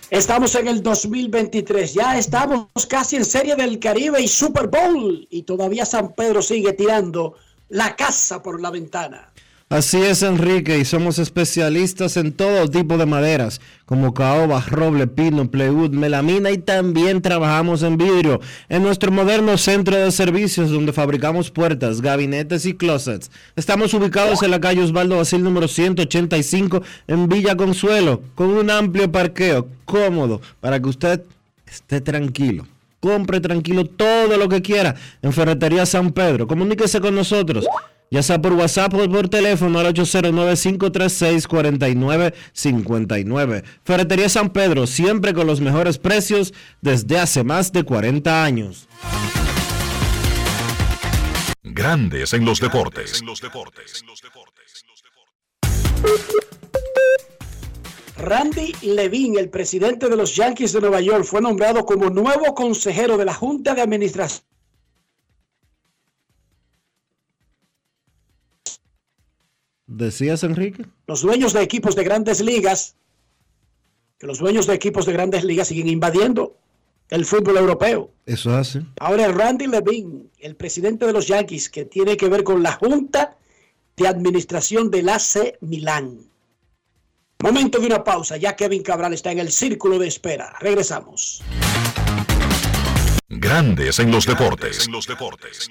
Estamos en el 2023, ya estamos casi en Serie del Caribe y Super Bowl y todavía San Pedro sigue tirando la casa por la ventana. Así es, Enrique, y somos especialistas en todo tipo de maderas, como caoba, roble, pino, plywood, melamina y también trabajamos en vidrio. En nuestro moderno centro de servicios donde fabricamos puertas, gabinetes y closets. Estamos ubicados en la calle Osvaldo Basil número 185 en Villa Consuelo, con un amplio parqueo cómodo para que usted esté tranquilo. Compre tranquilo todo lo que quiera en Ferretería San Pedro. Comuníquese con nosotros ya sea por WhatsApp o por teléfono al 809-536-4959. Ferretería San Pedro, siempre con los mejores precios desde hace más de 40 años. Grandes en los deportes. Randy Levine, el presidente de los Yankees de Nueva York, fue nombrado como nuevo consejero de la Junta de Administración ¿Decías, Enrique? Los dueños de equipos de grandes ligas, que los dueños de equipos de grandes ligas siguen invadiendo el fútbol europeo. Eso hace. Ahora Randy Levine, el presidente de los Yankees, que tiene que ver con la Junta de Administración del AC Milán. Momento de una pausa, ya Kevin Cabral está en el círculo de espera. Regresamos. Grandes en los deportes. En los deportes.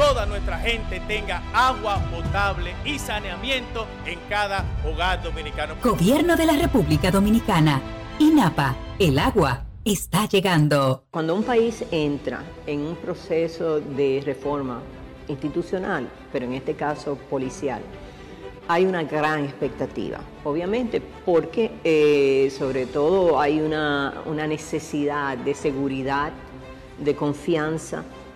toda nuestra gente tenga agua potable y saneamiento en cada hogar dominicano. Gobierno de la República Dominicana. INAPA, el agua está llegando. Cuando un país entra en un proceso de reforma institucional, pero en este caso policial, hay una gran expectativa, obviamente, porque eh, sobre todo hay una, una necesidad de seguridad, de confianza,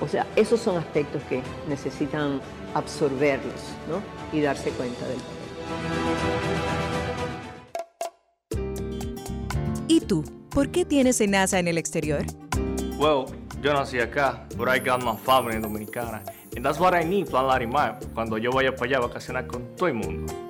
o sea, esos son aspectos que necesitan absorberlos ¿no? y darse cuenta del ¿Y tú? ¿Por qué tienes NASA en el exterior? Well, yo nací acá, pero I got my family dominicana. And that's what I need, Plan Larimar, cuando yo vaya para allá a vacacionar con todo el mundo.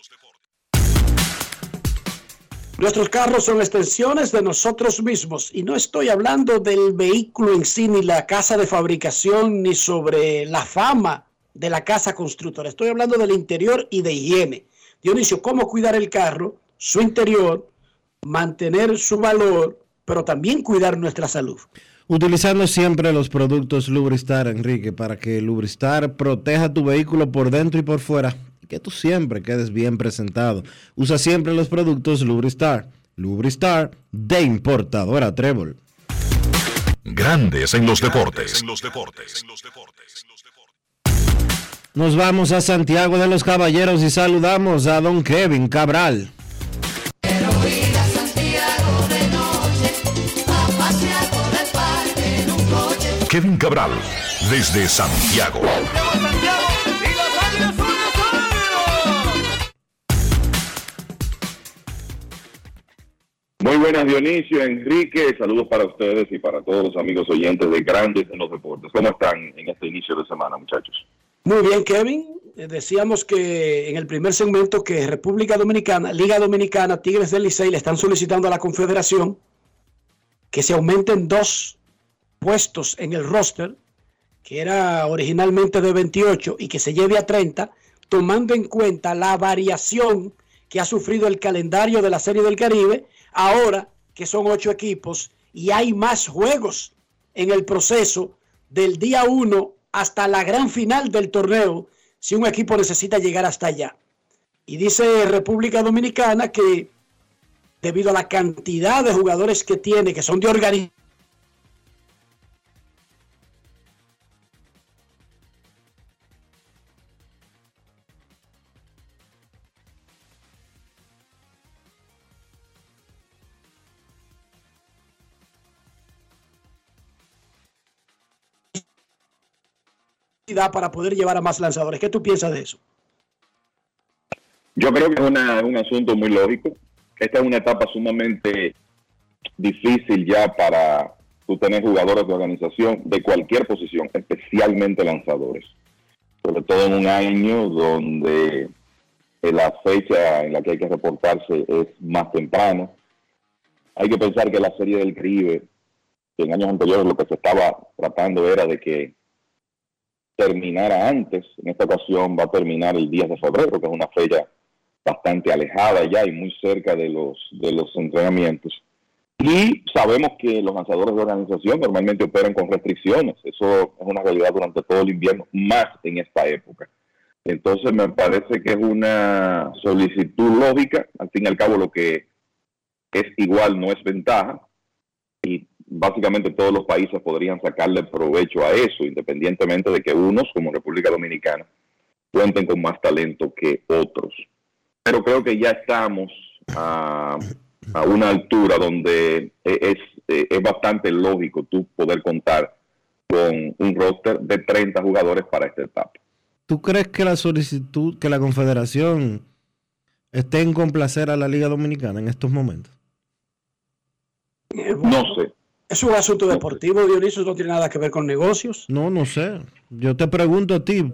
Nuestros carros son extensiones de nosotros mismos y no estoy hablando del vehículo en sí, ni la casa de fabricación, ni sobre la fama de la casa constructora. Estoy hablando del interior y de higiene. Dionisio, cómo cuidar el carro, su interior, mantener su valor, pero también cuidar nuestra salud. Utilizando siempre los productos Lubristar, Enrique, para que Lubristar proteja tu vehículo por dentro y por fuera que tú siempre quedes bien presentado. Usa siempre los productos Lubristar. Lubristar de importadora Trébol. Grandes en los deportes. Nos vamos a Santiago de los Caballeros y saludamos a don Kevin Cabral. Kevin Cabral, desde Santiago. Buenas, Dionisio, Enrique. Saludos para ustedes y para todos los amigos oyentes de Grandes en los Deportes. ¿Cómo están en este inicio de semana, muchachos? Muy bien, Kevin. Eh, decíamos que en el primer segmento que República Dominicana, Liga Dominicana, Tigres del Licey le están solicitando a la Confederación que se aumenten dos puestos en el roster, que era originalmente de 28 y que se lleve a 30, tomando en cuenta la variación que ha sufrido el calendario de la Serie del Caribe ahora que son ocho equipos y hay más juegos en el proceso del día uno hasta la gran final del torneo si un equipo necesita llegar hasta allá. Y dice República Dominicana que debido a la cantidad de jugadores que tiene, que son de organización, para poder llevar a más lanzadores. ¿Qué tú piensas de eso? Yo creo que es un asunto muy lógico. Esta es una etapa sumamente difícil ya para tú tener jugadores de organización de cualquier posición, especialmente lanzadores. Sobre todo en un año donde la fecha en la que hay que reportarse es más temprano. Hay que pensar que la Serie del Caribe, que en años anteriores lo que se estaba tratando era de que terminara antes, en esta ocasión va a terminar el 10 de febrero, que es una fecha bastante alejada ya y muy cerca de los, de los entrenamientos. Y sabemos que los lanzadores de organización normalmente operan con restricciones. Eso es una realidad durante todo el invierno, más en esta época. Entonces me parece que es una solicitud lógica. Al fin y al cabo lo que es igual no es ventaja. Y básicamente todos los países podrían sacarle provecho a eso, independientemente de que unos, como República Dominicana, cuenten con más talento que otros. Pero creo que ya estamos a a una altura donde es, es, bastante lógico tú poder contar con un roster de 30 jugadores para esta etapa. ¿Tú crees que la solicitud, que la Confederación esté en complacer a la Liga Dominicana en estos momentos? No sé. Es un asunto deportivo, Dionisio, no tiene nada que ver con negocios. No, no sé. Yo te pregunto a ti,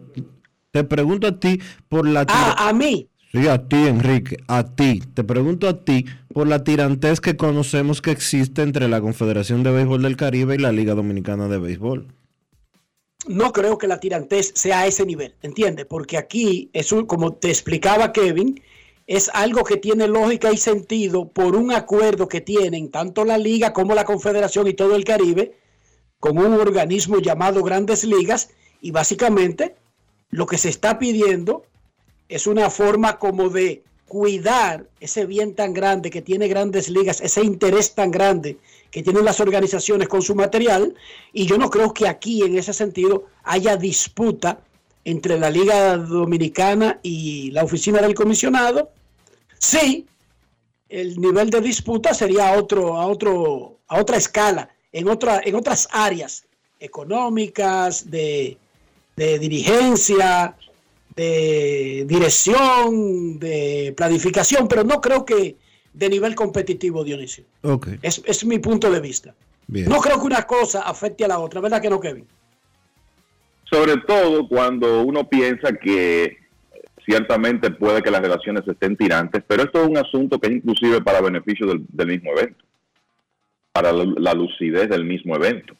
te pregunto a ti por la... Ah, a mí. Sí, a ti, Enrique, a ti. Te pregunto a ti por la tirantez que conocemos que existe entre la Confederación de Béisbol del Caribe y la Liga Dominicana de Béisbol. No creo que la tirantez sea a ese nivel, ¿entiendes? Porque aquí, es como te explicaba Kevin, es algo que tiene lógica y sentido por un acuerdo que tienen tanto la Liga como la Confederación y todo el Caribe con un organismo llamado Grandes Ligas y básicamente lo que se está pidiendo es una forma como de cuidar ese bien tan grande que tiene grandes ligas, ese interés tan grande que tienen las organizaciones con su material. Y yo no creo que aquí en ese sentido haya disputa entre la Liga Dominicana y la oficina del comisionado. Sí, el nivel de disputa sería a otro, a otro, a otra escala, en, otra, en otras áreas económicas, de, de dirigencia, de dirección, de planificación, pero no creo que de nivel competitivo, Dionisio. Okay. Es, mi punto de vista. No creo que una cosa afecte a la otra, ¿verdad que no, Kevin? Sobre todo cuando uno piensa que ciertamente puede que las relaciones estén tirantes, pero esto es un asunto que es inclusive para beneficio del, mismo evento, para la lucidez del mismo evento,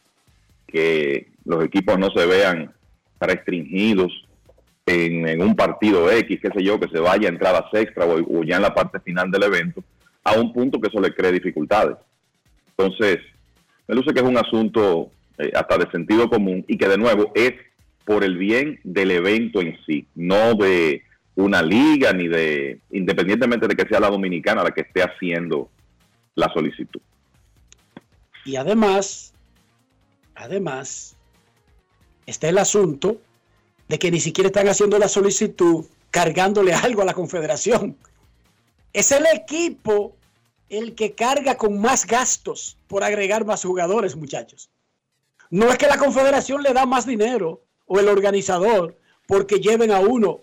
que los equipos no se vean restringidos en, un partido X, qué sé yo, que se vaya a entradas extra o, ya en la parte final del evento, a un punto que eso le cree dificultades. Entonces, me luce que es un asunto eh, hasta de sentido común y que de nuevo es por el bien del evento en sí, no de una liga ni de, independientemente de que sea la dominicana la que esté haciendo la solicitud. Y además, además, está el asunto de que ni siquiera están haciendo la solicitud cargándole algo a la confederación. Es el equipo el que carga con más gastos por agregar más jugadores, muchachos. No es que la confederación le da más dinero o el organizador porque lleven a uno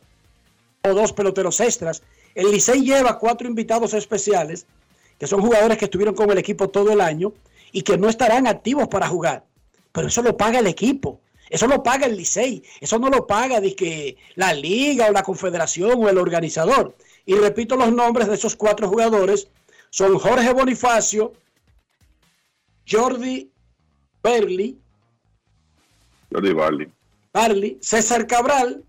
o dos peloteros extras. El Licey lleva cuatro invitados especiales, que son jugadores que estuvieron con el equipo todo el año y que no estarán activos para jugar. Pero eso lo paga el equipo. Eso lo paga el Licey, eso no lo paga que la liga o la confederación o el organizador. Y repito los nombres de esos cuatro jugadores, son Jorge Bonifacio, Jordi Berli, Jordi Barley. Barley, César Cabral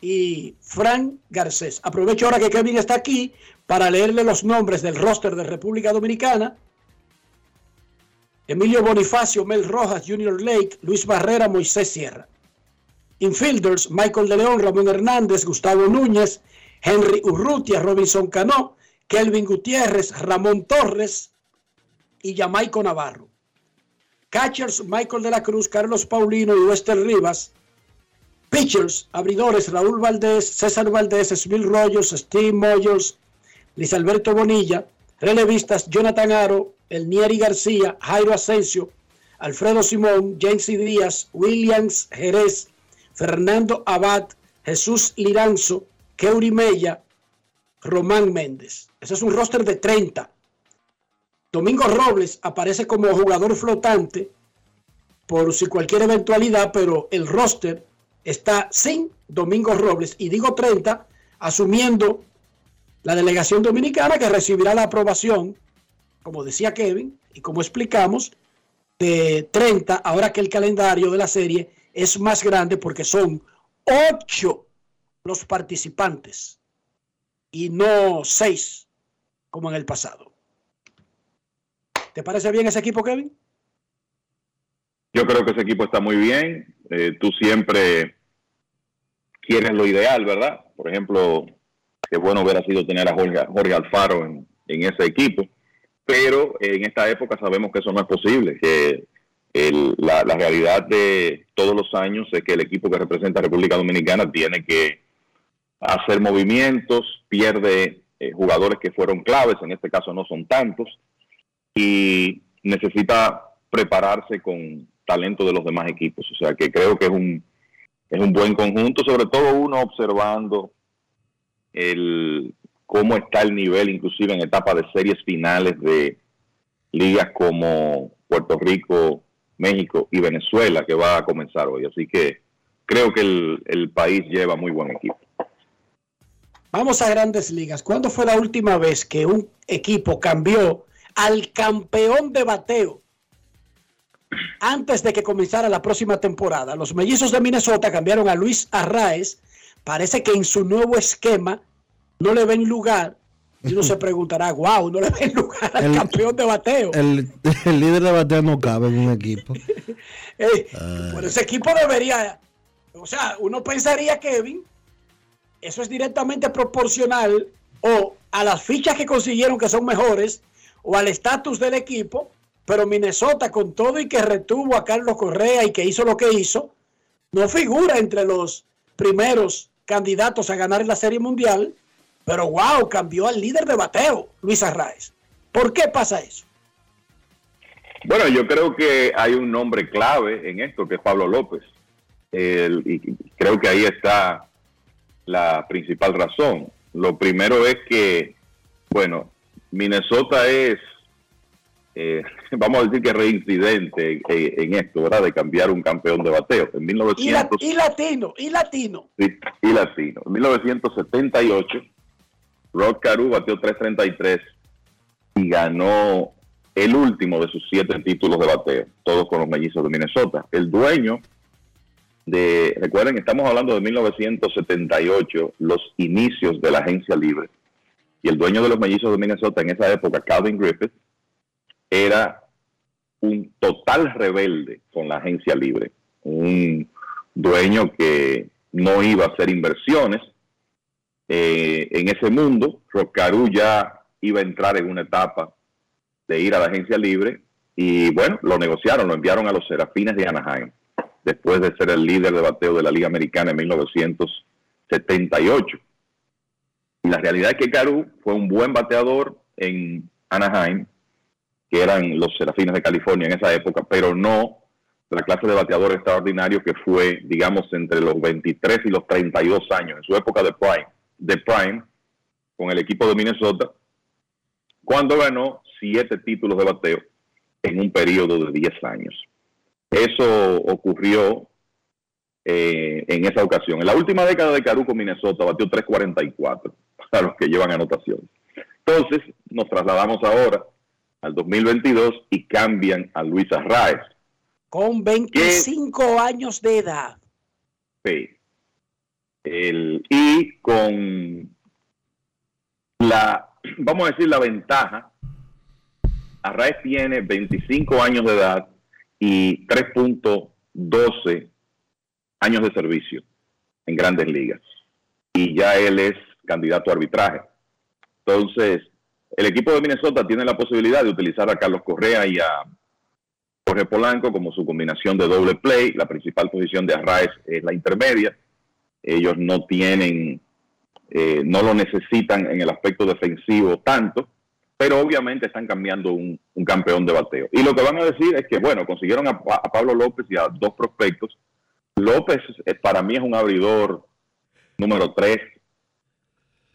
y Frank Garcés. Aprovecho ahora que Kevin está aquí para leerle los nombres del roster de República Dominicana Emilio Bonifacio, Mel Rojas, Junior Lake, Luis Barrera, Moisés Sierra. Infielders, Michael de León, Ramón Hernández, Gustavo Núñez, Henry Urrutia, Robinson Cano, Kelvin Gutiérrez, Ramón Torres y Jamaico Navarro. Catchers, Michael de la Cruz, Carlos Paulino y Wester Rivas. Pitchers, abridores, Raúl Valdés, César Valdés, Smil Rollos, Steve Moyers, Luis Alberto Bonilla. Relevistas, Jonathan Aro, el Nieri García, Jairo Asensio, Alfredo Simón, James Díaz, Williams Jerez, Fernando Abad, Jesús Liranzo, Keuri Mella, Román Méndez. Ese es un roster de 30. Domingo Robles aparece como jugador flotante por si cualquier eventualidad, pero el roster está sin Domingo Robles. Y digo 30, asumiendo la delegación dominicana que recibirá la aprobación, como decía Kevin, y como explicamos, de 30, ahora que el calendario de la serie es más grande porque son 8 los participantes y no 6 como en el pasado. ¿Te parece bien ese equipo, Kevin? Yo creo que ese equipo está muy bien. Eh, tú siempre quieres lo ideal, ¿verdad? Por ejemplo, qué bueno hubiera sido tener a Jorge, Alfaro en, ese equipo, pero en esta época sabemos que eso no es posible, que la, realidad de todos los años es que el equipo que representa a República Dominicana tiene que hacer movimientos, pierde eh, jugadores que fueron claves, en este caso no son tantos, y necesita prepararse con talento de los demás equipos. O sea que creo que es un, es un buen conjunto, sobre todo uno observando el cómo está el nivel, inclusive en etapa de series finales de ligas como Puerto Rico, México y Venezuela, que va a comenzar hoy. Así que creo que el, el país lleva muy buen equipo. Vamos a grandes ligas. ¿Cuándo fue la última vez que un equipo cambió al campeón de bateo antes de que comenzara la próxima temporada? Los mellizos de Minnesota cambiaron a Luis Arraez. Parece que en su nuevo esquema no le ven lugar. Y uno se preguntará, wow, no le ven lugar al campeón de bateo. El, líder de bateo no cabe en un equipo. Pero ese equipo debería, o sea, uno pensaría, Kevin, eso es directamente proporcional o a las fichas que consiguieron que son mejores o al estatus del equipo, pero Minnesota con todo y que retuvo a Carlos Correa y que hizo lo que hizo, no figura entre los primeros candidatos a ganar la Serie Mundial pero wow, cambió al líder de bateo, Luis Arraez. ¿Por qué pasa eso? Bueno, yo creo que hay un nombre clave en esto, que es Pablo López. y creo que ahí está la principal razón. Lo primero es que, bueno, Minnesota es, eh, vamos a decir que reincidente en, esto, ¿verdad? De cambiar un campeón de bateo. En 1900, y, latino, y latino. y latino. En 1978 Rod Caru batió 333 y ganó el último de sus siete títulos de bateo, todos con los mellizos de Minnesota. El dueño de, recuerden, estamos hablando de 1978, los inicios de la agencia libre. Y el dueño de los mellizos de Minnesota en esa época, Calvin Griffith, era un total rebelde con la agencia libre. Un dueño que no iba a hacer inversiones, eh, en ese mundo. Roscaru ya iba a entrar en una etapa de ir a la agencia libre y bueno, lo negociaron, lo enviaron a los Serafines de Anaheim después de ser el líder de bateo de la Liga Americana en 1978. Y la realidad es que Caru fue un buen bateador en Anaheim, que eran los Serafines de California en esa época, pero no la clase de bateador extraordinario que fue, digamos, entre los 23 y los 32 años, en su época de prime de Prime con el equipo de Minnesota, cuando ganó siete títulos de bateo en un periodo de 10 años. Eso ocurrió eh, en esa ocasión. En la última década de Caruco, Minnesota batió 3.44 para los que llevan anotaciones. Entonces, nos trasladamos ahora al 2022 y cambian a Luis Arraez. Con 25 años de edad. Sí, y con la, vamos a decir, la ventaja, Arraez tiene 25 años de edad y 3.12 años de servicio en grandes ligas. Y ya él es candidato a arbitraje. Entonces, el equipo de Minnesota tiene la posibilidad de utilizar a Carlos Correa y a Jorge Polanco como su combinación de doble play. La principal posición de Arraez es la intermedia ellos no tienen, eh, no lo necesitan en el aspecto defensivo tanto, pero obviamente están cambiando un, campeón de bateo. Y lo que van a decir es que, bueno, consiguieron a, Pablo López y a dos prospectos. López eh, para mí es un abridor número tres,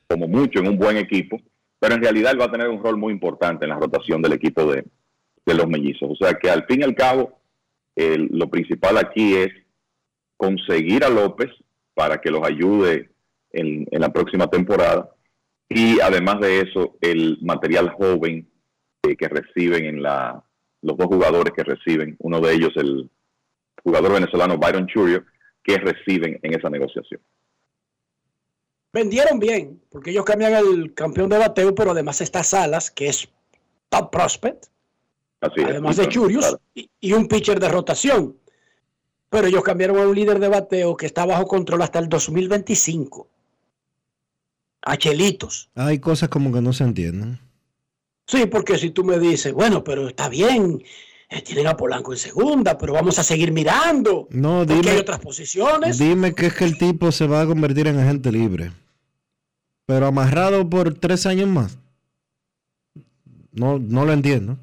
como mucho en un buen equipo, pero en realidad él va a tener un rol muy importante en la rotación del equipo de, los mellizos. O sea que al fin y al cabo, lo principal aquí es conseguir a López para que los ayude en, la próxima temporada Y además de eso, el material joven eh, que reciben en la, los dos jugadores que reciben, uno de ellos el jugador venezolano Byron Churio, que reciben en esa negociación. Vendieron bien, porque ellos cambian el campeón de bateo, pero además está Salas, que es top prospect, Así es. además de Churios, y, y un pitcher de rotación. Pero ellos cambiaron a un líder de bateo que está bajo control hasta el 2025. A Chelitos. Hay cosas como que no se entienden. Sí, porque si tú me dices, bueno, pero está bien, eh, tienen a Polanco en segunda, pero vamos a seguir mirando. No, porque dime, hay otras posiciones. dime que es que el tipo se va a convertir en agente libre. Pero amarrado por tres años más. No, no lo entiendo.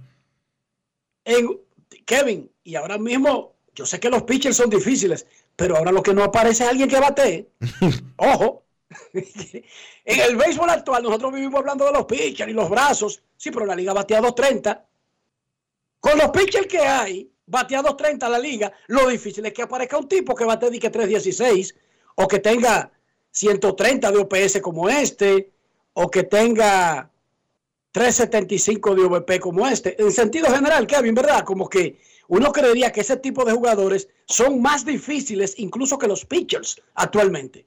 En, Kevin, y ahora mismo, yo sé que los pitchers son difíciles, pero ahora lo que no aparece es alguien que batee. Ojo. en el béisbol actual, nosotros vivimos hablando de los pitchers y los brazos. Sí, pero la liga batea 230. Con los pitchers que hay, batea 230 la liga. Lo difícil es que aparezca un tipo que bate que 316 o que tenga 130 de OPS como este o que tenga 375 de OVP como este. En sentido general, Kevin, ¿verdad? Como que uno creería que ese tipo de jugadores son más difíciles incluso que los pitchers actualmente.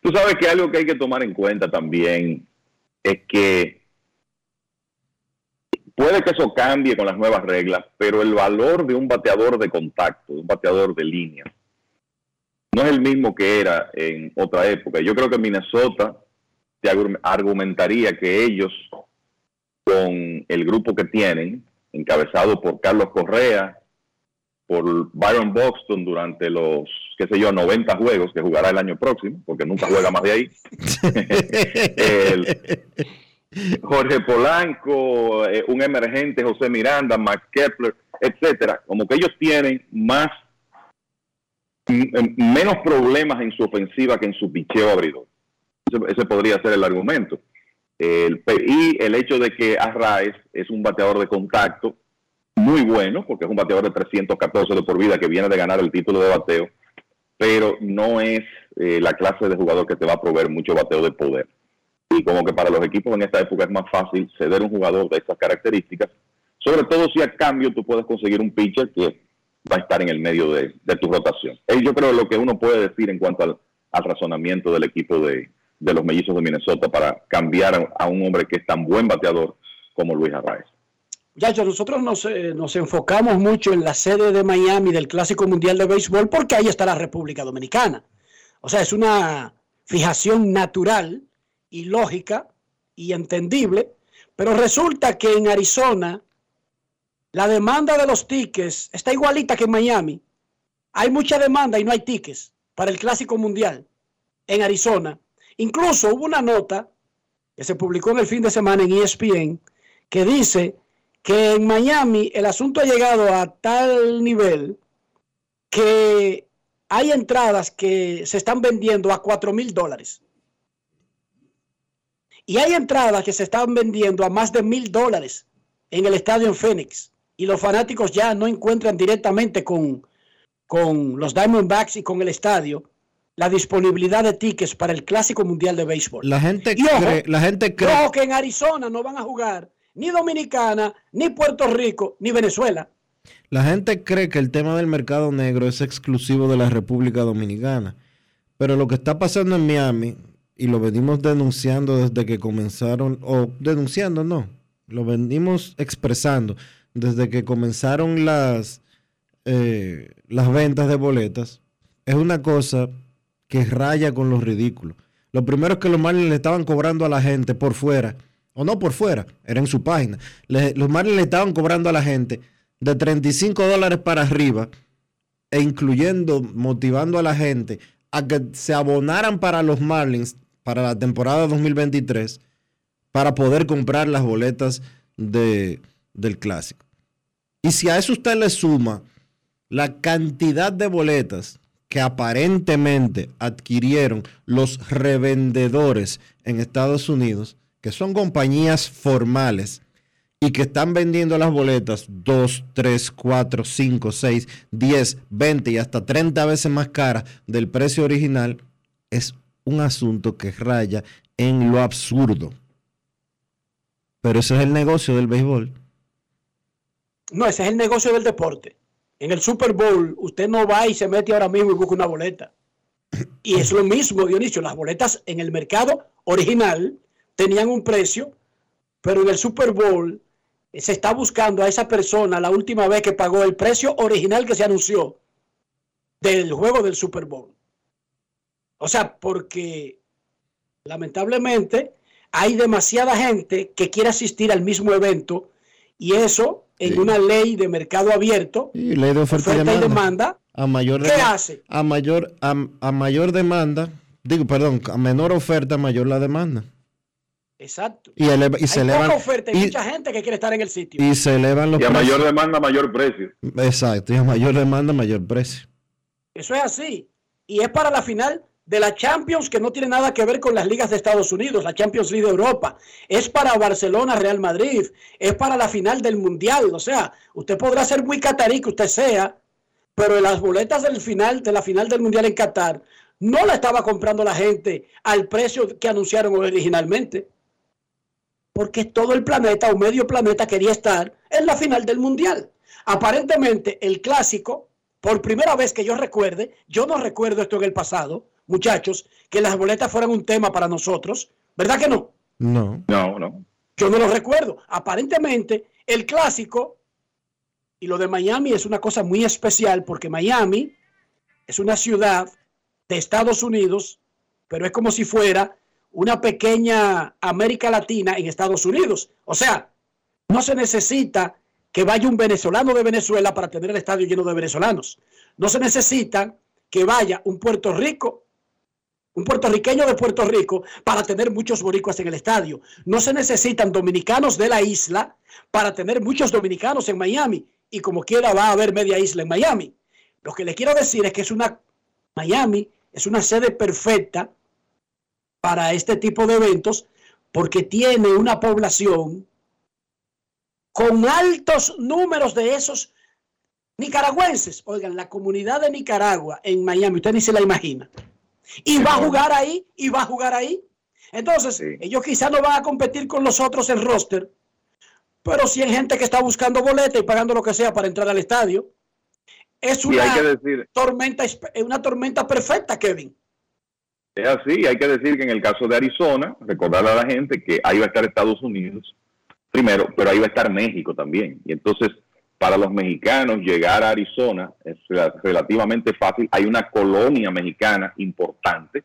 Tú sabes que algo que hay que tomar en cuenta también es que puede que eso cambie con las nuevas reglas, pero el valor de un bateador de contacto, de un bateador de línea, no es el mismo que era en otra época. Yo creo que Minnesota te argumentaría que ellos, con el grupo que tienen, encabezado por Carlos Correa, por Byron Buxton durante los, qué sé yo, 90 juegos que jugará el año próximo, porque nunca juega más de ahí. El- Jorge Polanco, eh, un emergente, José Miranda, Max Kepler, etcétera. Como que ellos tienen más, menos problemas en su ofensiva que en su picheo abridor. Ese, podría ser el argumento. Y el hecho de que Arraez es un bateador de contacto muy bueno, porque es un bateador de 314 de por vida que viene de ganar el título de bateo, pero no es eh, la clase de jugador que te va a proveer mucho bateo de poder. Y como que para los equipos en esta época es más fácil ceder un jugador de esas características, sobre todo si a cambio tú puedes conseguir un pitcher que va a estar en el medio de, de tu rotación. Eh, yo creo lo que uno puede decir en cuanto al, razonamiento del equipo de, de los mellizos de Minnesota para cambiar a, a un hombre que es tan buen bateador como Luis Arraez. Muchachos, nosotros nos, eh, nos enfocamos mucho en la sede de Miami del Clásico Mundial de Béisbol porque ahí está la República Dominicana. O sea, es una fijación natural y lógica y entendible, pero resulta que en Arizona la demanda de los tickets está igualita que en Miami. Hay mucha demanda y no hay tickets para el Clásico Mundial en Arizona. Incluso hubo una nota que se publicó en el fin de semana en ESPN que dice que en Miami el asunto ha llegado a tal nivel que hay entradas que se están vendiendo a 4 mil dólares. Y hay entradas que se están vendiendo a más de mil dólares en el estadio en Phoenix. Y los fanáticos ya no encuentran directamente con, con los Diamondbacks y con el estadio la disponibilidad de tickets para el Clásico Mundial de Béisbol. La gente Y ojo, cree, la gente cree, Ojo que en Arizona no van a jugar ni Dominicana, ni Puerto Rico, ni Venezuela. la gente cree que el tema del mercado negro es exclusivo de la República Dominicana. Pero lo que está pasando en Miami, y lo venimos denunciando desde que comenzaron, o denunciando no, lo venimos expresando desde que comenzaron las, eh, las ventas de boletas, es una cosa que raya con los ridículos. Lo primero es que los Marlins le estaban cobrando a la gente por fuera, o no por fuera, era en su página. Le- los Marlins le estaban cobrando a la gente de 35 dólares para arriba, e incluyendo, motivando a la gente a que se abonaran para los Marlins para la temporada 2023 para poder comprar las boletas de, del clásico. Y si a eso usted le suma la cantidad de boletas que aparentemente adquirieron los revendedores en Estados Unidos, que son compañías formales y que están vendiendo las boletas 2, 3, 4, 5, 6, 10, 20 y hasta 30 veces más caras del precio original, es un asunto que raya en lo absurdo. Pero ese es el negocio del béisbol. No, ese es el negocio del deporte. En el Super Bowl, usted no va y se mete ahora mismo y busca una boleta. Y es lo mismo, Dionisio. Las boletas en el mercado original tenían un precio, pero en el Super Bowl se está buscando a esa persona la última vez que pagó el precio original que se anunció del juego del Super Bowl. O sea, porque lamentablemente hay demasiada gente que quiere asistir al mismo evento y eso en una ley de mercado abierto, Y ley de oferta, y oferta y demanda. demanda, A mayor ¿qué hace? A mayor, a, a mayor demanda, digo, perdón, a menor oferta, mayor la demanda. Exacto. Y, eleva- y se hay elevan, poca oferta y, y, mucha gente que quiere estar en el sitio. y se elevan los Y a precios. mayor demanda, mayor precio. Exacto, y a mayor demanda, mayor precio. Eso es así. Y es para la final de la Champions que no tiene nada que ver con las ligas de Estados Unidos, la Champions League de Europa. Es para Barcelona, Real Madrid. Es para la final del Mundial. O sea, usted podrá ser muy catarí que usted sea, pero las boletas del final, de la final del Mundial en Qatar, no la estaba comprando la gente al precio que anunciaron originalmente. Porque todo el planeta o medio planeta quería estar en la final del Mundial. Aparentemente, el clásico, por primera vez que yo recuerde, yo no recuerdo esto en el pasado, muchachos, que las boletas fueran un tema para nosotros. ¿Verdad que no? No. No, no. Yo no lo recuerdo. Aparentemente, el clásico y lo de Miami es una cosa muy especial porque Miami es una ciudad de Estados Unidos, pero es como si fuera una pequeña América Latina en Estados Unidos. O sea, no se necesita que vaya un venezolano de Venezuela para tener el estadio lleno de venezolanos. No se necesita que vaya un Puerto Rico, un puertorriqueño de Puerto Rico para tener muchos boricuas en el estadio. No se necesitan dominicanos de la isla para tener muchos dominicanos en Miami. Y como quiera va a haber media isla en Miami. Lo que le quiero decir es que es una Miami es una sede perfecta para este tipo de eventos porque tiene una población con altos números de esos nicaragüenses. Oigan, la comunidad de Nicaragua en Miami, usted ni se la imagina. Y va a jugar ahí, y va a jugar ahí. Entonces, ellos quizás no van a competir con los otros en roster, pero sí hay gente que está buscando boleta y pagando lo que sea para entrar al estadio. Es una hay que decir, tormenta, es una tormenta perfecta, Kevin. es así, hay que decir que en el caso de Arizona, recordarle a la gente que ahí va a estar Estados Unidos primero, pero ahí va a estar México también. Y entonces, para los mexicanos, llegar a Arizona es rela- relativamente fácil. Hay una colonia mexicana importante,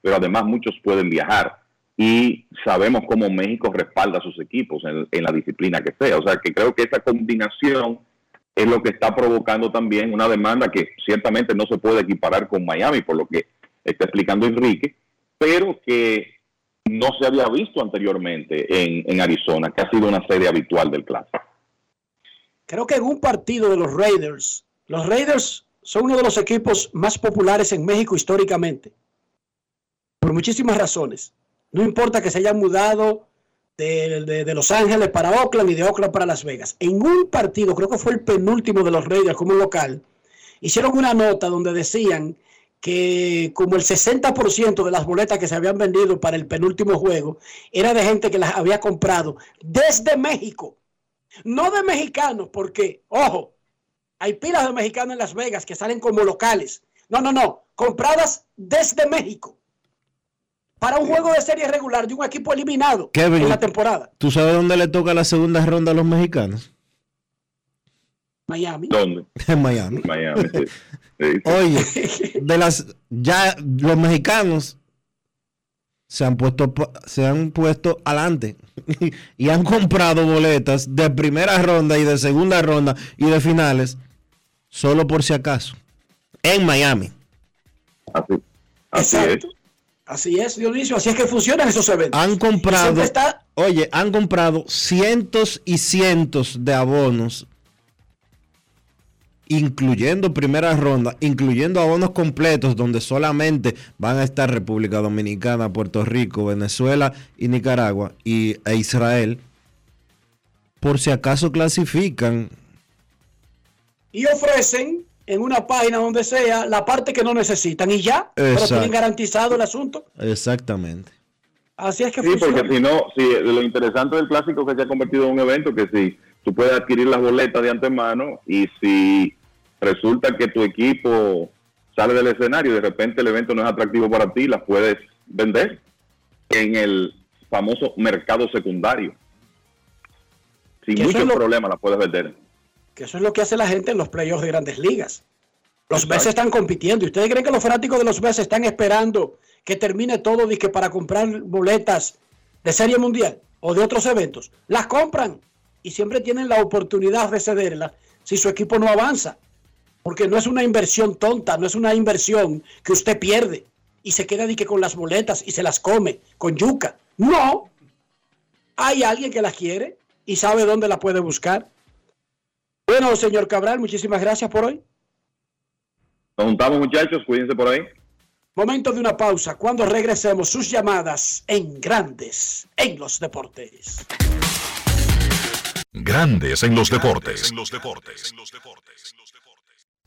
pero además muchos pueden viajar. Y sabemos cómo México respalda a sus equipos en, la disciplina que sea. O sea, que creo que esa combinación es lo que está provocando también una demanda que ciertamente no se puede equiparar con Miami, por lo que está explicando Enrique, pero que no se había visto anteriormente en, en Arizona, que ha sido una serie habitual del clásico. Creo que en un partido de los Raiders, los Raiders son uno de los equipos más populares en México históricamente, por muchísimas razones. No importa que se hayan mudado de, Los Ángeles para Oakland y de Oakland para Las Vegas. En un partido, creo que fue el penúltimo de los Raiders como local, hicieron una nota donde decían que como el 60% de las boletas que se habían vendido para el penúltimo juego era de gente que las había comprado desde México. No de mexicanos, porque, ojo, hay pilas de mexicanos en Las Vegas que salen como locales. No, no, no, compradas desde México. Para un juego de serie regular de un equipo eliminado Kevin, en la temporada. ¿tú sabes dónde le toca la segunda ronda a los mexicanos? Miami. ¿Dónde? En Miami. Miami, sí. Sí, sí. Oye, de las ya los mexicanos se han puesto se han puesto adelante y han comprado boletas de primera ronda y de segunda ronda y de finales solo por si acaso en Miami. Así, así Exacto. Así es, Dionisio, así es que funcionan esos eventos. Han comprado, está- oye, han comprado cientos y cientos de abonos, incluyendo primera ronda, incluyendo abonos completos donde solamente van a estar República Dominicana, Puerto Rico, Venezuela y Nicaragua y, e Israel, por si acaso clasifican. y ofrecen en una página donde sea la parte que no necesitan y ya, pero Exacto. tienen garantizado el asunto. Exactamente. Así es que Sí, funciona. porque si no, lo interesante del clásico que se ha convertido en un evento que si tú puedes adquirir las boletas de antemano y si resulta que tu equipo sale del escenario y de repente el evento no es atractivo para ti, las puedes vender en el famoso mercado secundario. Sin muchos lo- problemas las puedes vender. Que eso es lo que hace la gente en los playoffs de grandes ligas. Los Mets están compitiendo. ¿Y ustedes creen que los fanáticos de los Mets están esperando que termine todo que para comprar boletas de Serie Mundial o de otros eventos? Las compran y siempre tienen la oportunidad de cederlas si su equipo no avanza. Porque no es una inversión tonta, no es una inversión que usted pierde y se queda de que con las boletas y se las come con yuca. No. Hay alguien que las quiere y sabe dónde la puede buscar. Bueno, señor Cabral, muchísimas gracias por hoy. Nos juntamos muchachos, cuídense por ahí. Momento de una pausa. Cuando regresemos, sus llamadas en grandes en los deportes. Grandes en los deportes.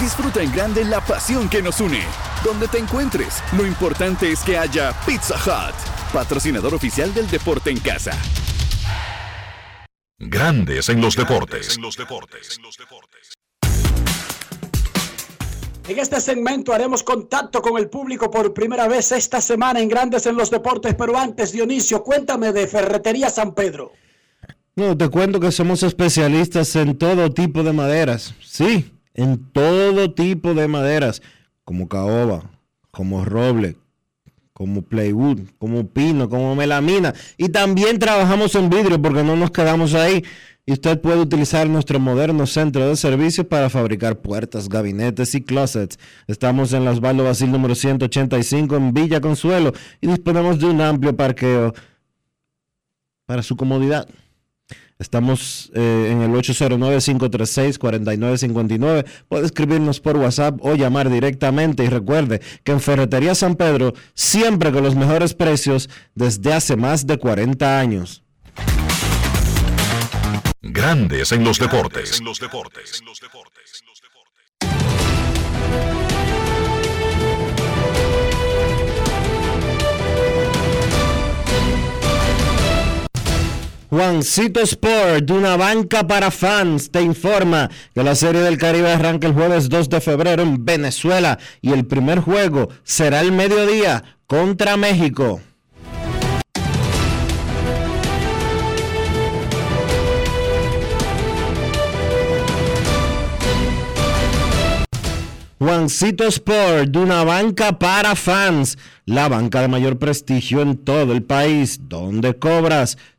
Disfruta en grande la pasión que nos une. Donde te encuentres, lo importante es que haya Pizza Hut, patrocinador oficial del deporte en casa. Grandes en los deportes. En este segmento haremos contacto con el público por primera vez esta semana en Grandes en los Deportes, pero antes, Dionisio, cuéntame de Ferretería San Pedro. No, te cuento que somos especialistas en todo tipo de maderas. Sí, en todo tipo de maderas, como caoba, como roble, como plywood, como pino, como melamina. Y también trabajamos en vidrio porque no nos quedamos ahí. Y usted puede utilizar nuestro moderno centro de servicios para fabricar puertas, gabinetes y closets. Estamos en las Basil número 185 en Villa Consuelo y disponemos de un amplio parqueo para su comodidad. Estamos eh, en el 809-536-4959. Puede escribirnos por WhatsApp o llamar directamente. Y recuerde que en Ferretería San Pedro, siempre con los mejores precios desde hace más de 40 años. Grandes en los deportes. Juancito Sport, de una banca para fans, te informa que la Serie del Caribe arranca el jueves 2 de febrero en Venezuela y el primer juego será el mediodía contra México. Juancito Sport, de una banca para fans, la banca de mayor prestigio en todo el país, donde cobras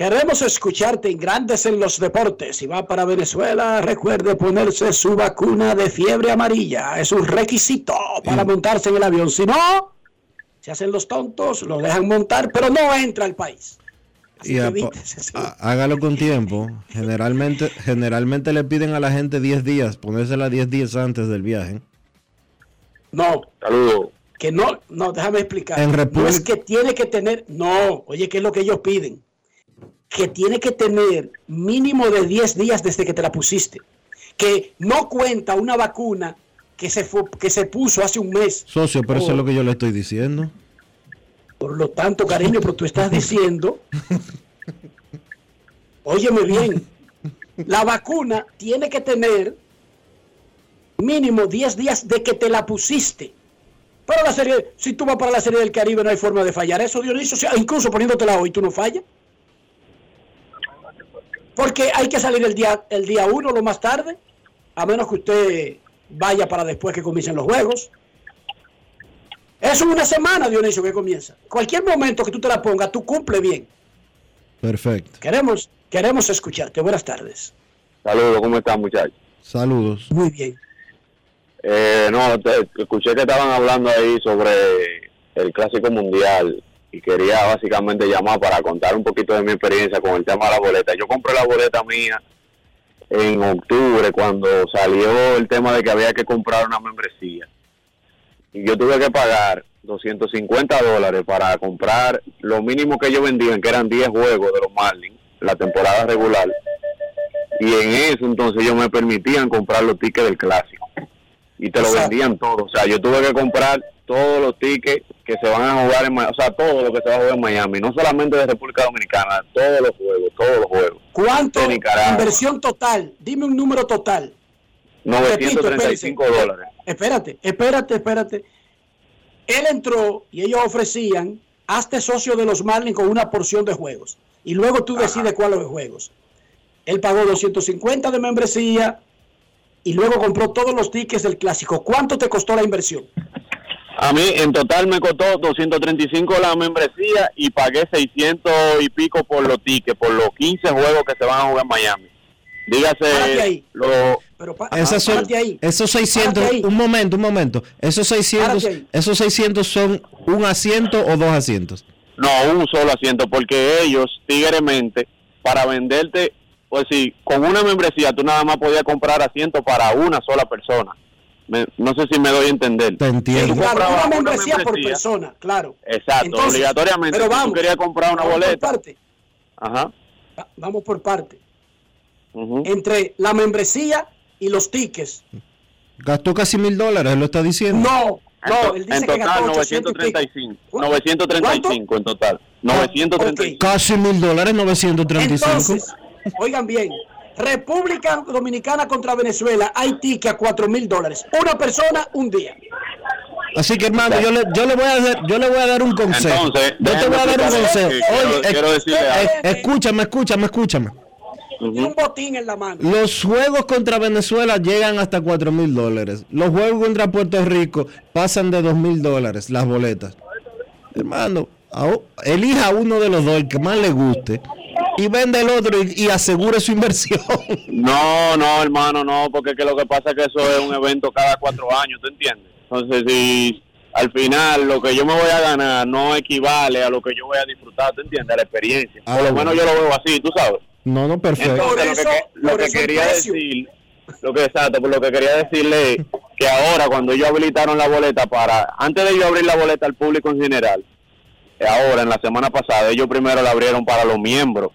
Queremos escucharte en Grandes en los Deportes. Si va para Venezuela, recuerde ponerse su vacuna de fiebre amarilla. Es un requisito para montarse en el avión. Si no, se hacen los tontos, lo dejan montar, pero no entra al país. Así Y a- hágalo con tiempo. Generalmente, generalmente le piden a la gente 10 días, ponérsela 10 días antes del viaje. No. Saludos. Que no, no, déjame explicar. En no República- es que tiene que tener, no, oye, ¿qué es lo que ellos piden? Que tiene que tener mínimo de 10 días desde que te la pusiste. Que no cuenta una vacuna que se, fu- que se puso hace un mes. Socio, pero eso es lo que yo le estoy diciendo. Por lo tanto, cariño, pero tú estás diciendo, óyeme bien, la vacuna tiene que tener mínimo 10 días de que te la pusiste. Pero la serie, si tú vas para la serie del Caribe no hay forma de fallar eso, Dionisio, o sea, incluso poniéndotela hoy tú no fallas. Porque hay que salir el día el día uno lo más tarde, a menos que usted vaya para después que comiencen los juegos. Eso es una semana, Dionisio, que comienza. Cualquier momento que tú te la pongas, tú cumple bien. Perfecto. Queremos, queremos escucharte. Buenas tardes. Saludos, ¿cómo están muchachos? Saludos. Muy bien. Eh, no, te- escuché que estaban hablando ahí sobre el Clásico Mundial y quería básicamente llamar para contar un poquito de mi experiencia con el tema de la boleta. Yo compré la boleta mía en octubre cuando salió el tema de que había que comprar una membresía. Y yo tuve que pagar 250 dólares para comprar lo mínimo que ellos vendían, que eran 10 juegos de los Marlins, la temporada regular. Y en eso entonces ellos me permitían comprar los tickets del clásico. Y te lo Exacto. vendían todo. O sea, yo tuve que comprar todos los tickets que se van a jugar en Miami. O sea, todo lo que se va a jugar en Miami. No solamente de República Dominicana, todos los juegos, todos los juegos. ¿Cuánto? Inversión total. Dime un número total. 935 espérense. dólares. Espérate, espérate, espérate. Él entró y ellos ofrecían, hazte socio de los Marlins con una porción de juegos. Y luego tú decides cuáles juegos. Él pagó 250 de membresía y luego compró todos los tickets del clásico. ¿Cuánto te costó la inversión? A mí en total me costó 235 la membresía y pagué 600 y pico por los tickets, por los 15 juegos que se van a jugar en Miami. Dígase, ahí. lo, Pero pa- Esas son, ahí. esos 600, Párate ahí. un momento, un momento. Esos 600, Párate ahí. esos 600 son un asiento o dos asientos. No, un solo asiento, porque ellos, tigremente, para venderte, pues sí, con una membresía tú nada más podías comprar asiento para una sola persona. Me- no sé si me doy a entender. Te entiendo. Claro, una una membresía por membresía. persona, claro. Exacto, Entonces, obligatoriamente. pero si vamos, tú querías comprar una vamos por boleta. parte. Ajá. Va- Vamos por parte. ujú. Entre la membresía y los tickets. Gastó casi mil dólares, lo está diciendo. No, En, no, to- él dice en que total, gastó 800 y pico. 935. 935 en total. 935. Casi mil dólares, 935. Entonces, oigan bien, República Dominicana contra Venezuela, hay ticket a 4 mil dólares. Una persona, un día. Así que hermano, yo le, yo le voy a dar, yo le voy a dar un consejo. Entonces, yo te voy a dar un consejo. que quiero- Oye, quiero eh, decirle eh, algo. escúchame, escúchame, escúchame. Tiene un botín en la mano. Los juegos contra Venezuela llegan hasta 4 mil dólares. Los juegos contra Puerto Rico pasan de 2 mil dólares las boletas. Hermano, elija uno de los dos, el que más le guste, y vende el otro y, y asegure su inversión. No, no, hermano, no, porque es que lo que pasa es que eso es un evento cada cuatro años, ¿tú entiendes? Entonces, si al final lo que yo me voy a ganar no equivale a lo que yo voy a disfrutar, ¿tú entiendes? A la experiencia. Ah, Por lo menos yo lo veo así, tú sabes. No, no, perfecto. Entonces, lo que, lo que quería decir, lo que exacto, por lo que quería decirle es que ahora cuando ellos habilitaron la boleta para, antes de yo abrir la boleta al público en general, eh, ahora en la semana pasada, ellos primero la abrieron para los miembros,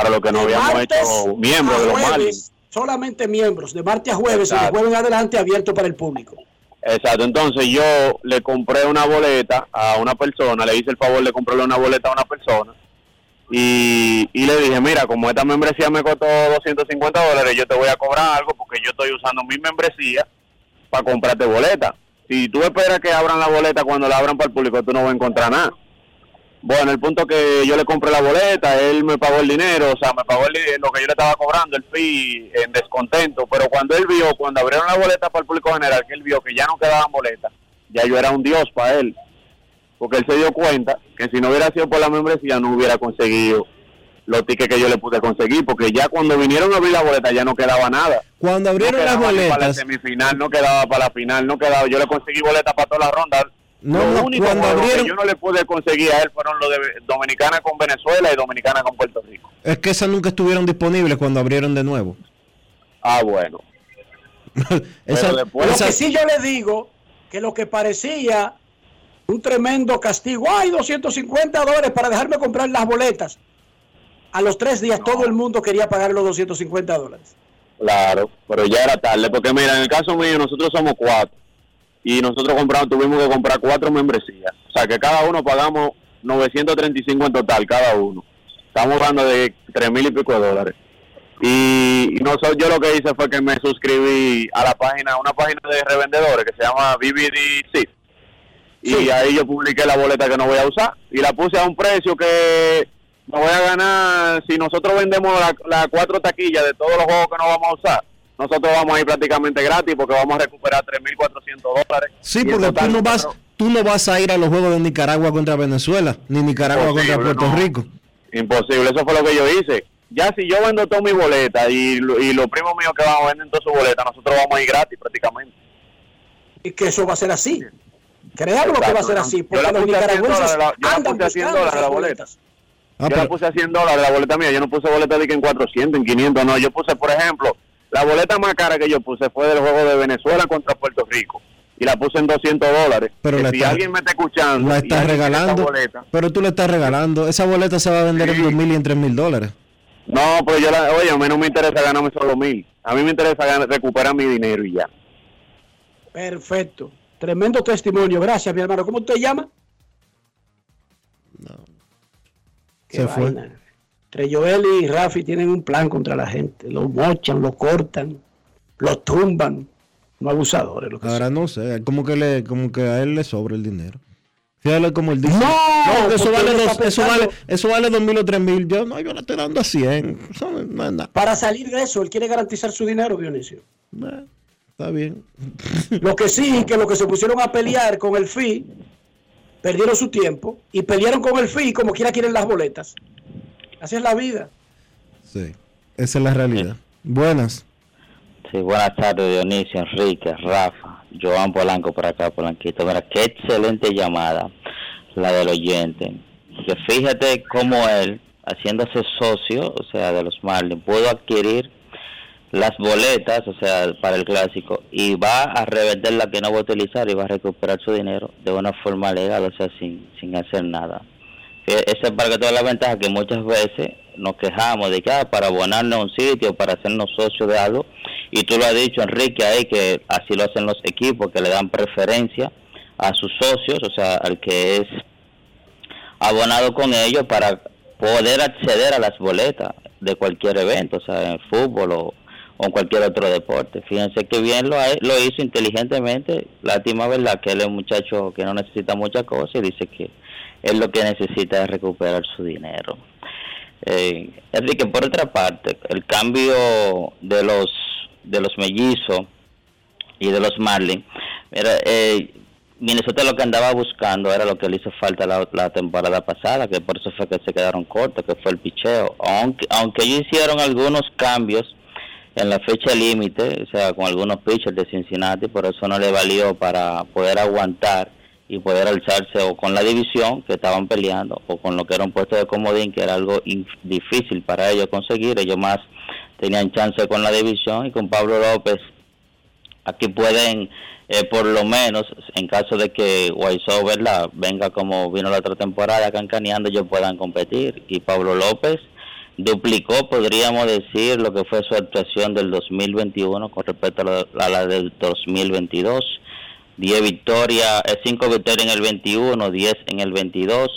para los que no habíamos hecho miembros de los Marlins. Solamente miembros, de martes a jueves y de Exacto. jueves en adelante abierto para el público. Exacto, entonces yo le compré una boleta a una persona, le hice el favor de comprarle una boleta a una persona y, y le dije, mira, como esta membresía me costó 250 dólares, yo te voy a cobrar algo porque yo estoy usando mi membresía para comprarte boleta. Si tú esperas que abran la boleta cuando la abran para el público, tú no vas a encontrar nada. Bueno, el punto que yo le compré la boleta, él me pagó el dinero, o sea, me pagó el, lo que yo le estaba cobrando, el fee en descontento, pero cuando él vio, cuando abrieron la boleta para el público general, que él vio que ya no quedaban boletas, ya yo era un dios para él, porque él se dio cuenta que si no hubiera sido por la membresía no hubiera conseguido los tickets que yo le pude conseguir, porque ya cuando vinieron a abrir la boleta ya no quedaba nada. Cuando abrieron no las quedaba ni Para la boletas, semifinal, no quedaba para la final, no quedaba. Yo le conseguí boleta para toda la ronda. No, lo no, único cuando abrieron- que yo no le pude conseguir a él fueron los de Dominicana con Venezuela y Dominicana con Puerto Rico. es que esas nunca estuvieron disponibles cuando abrieron de nuevo. Ah, bueno. Esa- Lo esa- que sí yo le digo, que lo que parecía un tremendo castigo, ay, 250 dólares para dejarme comprar las boletas. A los tres días todo el mundo quería pagar los 250 dólares. Claro, pero ya era tarde, porque mira, en el caso mío nosotros somos cuatro y nosotros compramos, tuvimos que comprar cuatro membresías, o sea que cada uno pagamos 935 en total, cada uno. Estamos hablando de tres mil y pico de dólares. Y, yo lo que hice fue que me suscribí a la página, una página de revendedores que se llama BBDC. Y ahí yo publiqué la boleta que no voy a usar y la puse a un precio que me voy a ganar, si nosotros vendemos las la cuatro taquillas de todos los juegos que no vamos a usar, nosotros vamos a ir prácticamente gratis porque vamos a recuperar 3.400 dólares. Sí, porque total tú no vas, tú no vas a ir a los juegos de Nicaragua contra Venezuela, ni Nicaragua contra Puerto no. Rico. Imposible, eso fue lo que yo hice. Ya si yo vendo toda mi boleta y, y los primos míos que van a vender toda su boleta, nosotros vamos a ir gratis prácticamente. Y que eso va a ser así. Créanlo que va a ser así, Yo porque los puse a 100 nicaragüenses dólares, la- yo la andan puse a 100 buscando dólares la esas boleta. boletas. Ah, yo la puse a 100 dólares la boleta mía, yo no puse boleta de que en 400, en 500, no, yo puse, por ejemplo, la boleta más cara que yo puse fue del juego de Venezuela contra Puerto Rico y la puse en 200 dólares. Pero si está- alguien me está escuchando, La estás regalando, boleta, pero tú le estás regalando. Esa boleta se va a vender en dos mil y en tres mil dólares. no, pues yo la, oye, a mí no me interesa ganarme solo mil, a mí me interesa ganar- recuperar mi dinero y ya. Perfecto. Tremendo testimonio. Gracias, mi hermano. ¿Cómo te llama? Qué Se fue. vaina. Joel y Rafi tienen un plan contra la gente. Lo mochan, lo cortan, lo tumban. No abusadores. Lo que Ahora no sé, como que le, como que a él le sobra el dinero. Fíjate como él dice. No, eso vale dos, eso vale, eso vale dos mil o tres mil. Yo no, yo le estoy dando a 100. Eso no, no. Para salir de eso, él quiere garantizar su dinero, Dionisio. Eh, Está bien. Lo que sí, que lo que se pusieron a pelear con el FI, perdieron su tiempo y pelearon con el FI como quiera quieren las boletas. Así es la vida. Sí, esa es la realidad. Buenas. Sí, buenas tardes, Dionisio, Enrique, Rafa, Joan Polanco por acá, Polanquito. Mira, qué excelente llamada la del oyente. Que fíjate cómo él, haciéndose socio, o sea, de los Marlins, pudo adquirir las boletas, o sea, para el clásico, y va a revender la que no va a utilizar y va a recuperar su dinero de una forma legal, o sea, sin, sin hacer nada. Esa es para que toda la ventaja que muchas veces nos quejamos de que ah, para abonarnos a un sitio, para hacernos socios de algo, y tú lo has dicho, Enrique, ahí que así lo hacen los equipos, que le dan preferencia a sus socios, o sea, al que es abonado con ellos para poder acceder a las boletas de cualquier evento, o sea, en fútbol o, o en cualquier otro deporte. Fíjense que bien lo, lo hizo inteligentemente. Lástima, ¿verdad? Que él es un muchacho que no necesita muchas cosas y dice que él lo que necesita es recuperar su dinero. Eh, Enrique, por otra parte, el cambio de los de los mellizos y de los Marlins, mira, eh, Minnesota lo que andaba buscando era lo que le hizo falta la, la temporada pasada, que por eso fue que se quedaron cortos, que fue el picheo. Aunque, aunque ellos hicieron algunos cambios en la fecha límite, o sea, con algunos pitchers de Cincinnati, por eso no le valió para poder aguantar y poder alzarse o con la división que estaban peleando o con lo que era un puesto de comodín que era algo difícil para ellos conseguir, ellos más tenían chance con la división y con Pablo López. Aquí pueden eh, por lo menos en caso de que Guaysó verdad venga como vino la otra temporada cancaneando ellos puedan competir. Y Pablo López duplicó podríamos decir lo que fue su actuación del 2021 con respecto a la, a la del 2022 10 victorias, 5 victorias en el 21, 10 en el 22.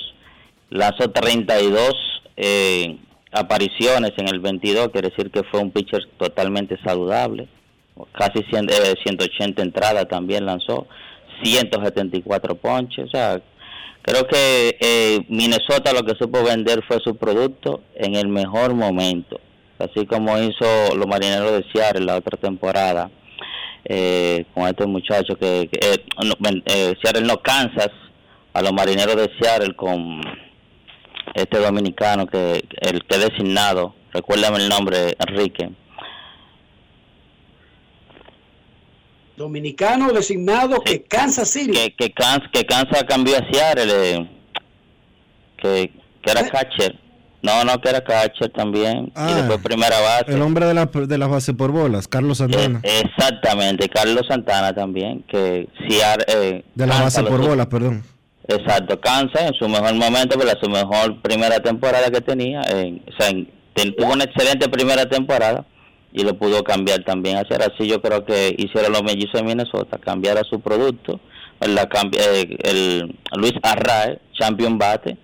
Lanzó 32 eh, apariciones en el 22, quiere decir que fue un pitcher totalmente saludable. Casi 180 entradas también lanzó, 174 ponches. O sea, creo que eh, Minnesota lo que supo vender fue su producto en el mejor momento. Así como hizo los marineros de Seattle la otra temporada eh, con estos muchachos que, que eh, eh, Seattle no Kansas a los marineros de Seattle con este dominicano que el que designado recuérdame el nombre Enrique. Dominicano designado que Kansas City. Que, que, Kansas, que Kansas cambió a Seattle que, que era catcher no, no, que era catcher también. y Ah, después primera base. El hombre de la, de la base por bolas, Carlos Santana. Eh, exactamente, Carlos Santana también, que si eh, de la base por bolas, perdón. Exacto, Kansas en su mejor momento, pero su mejor primera temporada que tenía, eh, o sea, en- tuvo una excelente primera temporada y lo pudo cambiar también hacer así. Yo creo que hicieron los mellizos de Minnesota, cambiar a su producto, la cambi- eh, el Luis Arrae, champion bate,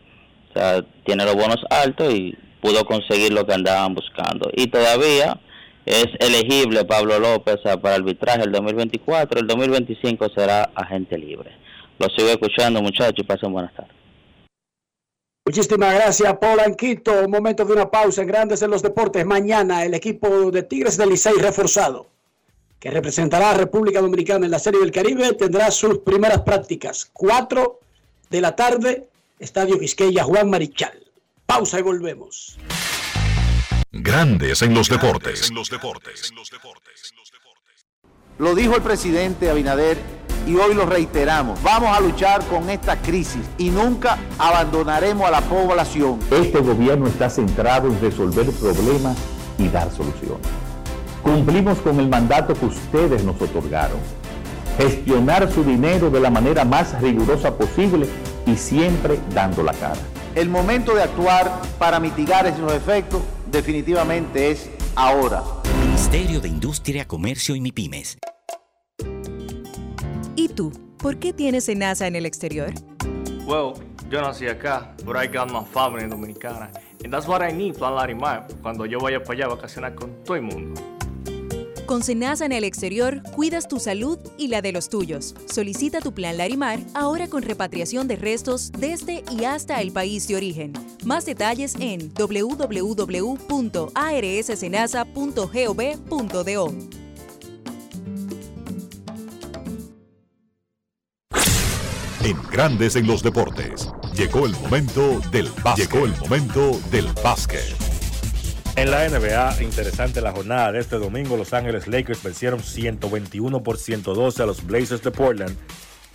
o sea, tiene los bonos altos y pudo conseguir lo que andaban buscando. Y todavía es elegible Pablo López para arbitraje el 2024, el 2025 será agente libre. Lo sigo escuchando muchachos y pasen buenas tardes. Muchísimas gracias, Polanquito. Un momento de una pausa en Grandes en los Deportes. Mañana el equipo de Tigres del Licey reforzado, que representará a República Dominicana en la Serie del Caribe, tendrá sus primeras prácticas. 4 de la tarde, Estadio Quisqueya, Juan Marichal. Pausa y volvemos. Grandes en los deportes. Lo dijo el presidente Abinader y hoy lo reiteramos. Vamos a luchar con esta crisis y nunca abandonaremos a la población. Este gobierno está centrado en resolver problemas y dar soluciones. Cumplimos con el mandato que ustedes nos otorgaron. Gestionar su dinero de la manera más rigurosa posible y siempre dando la cara. El momento de actuar para mitigar esos efectos definitivamente es ahora. Ministerio de Industria, Comercio y MIPIMES. ¿Y tú? ¿Por qué tienes enaza en el exterior? Well, yo nací acá, but I got my family dominicana. And that's what I need, Plan Larimar, cuando yo vaya para allá a vacacionar con todo el mundo. Con Senasa en el exterior, cuidas tu salud y la de los tuyos. Solicita tu plan Larimar ahora con repatriación de restos desde y hasta el país de origen. Más detalles en www.arssenasa.gov.do. En Grandes en los deportes. Llegó el momento del básquet. Llegó el momento del básquet. En la NBA, interesante la jornada de este domingo, Los Ángeles Lakers vencieron 121 por 112 a los Blazers de Portland,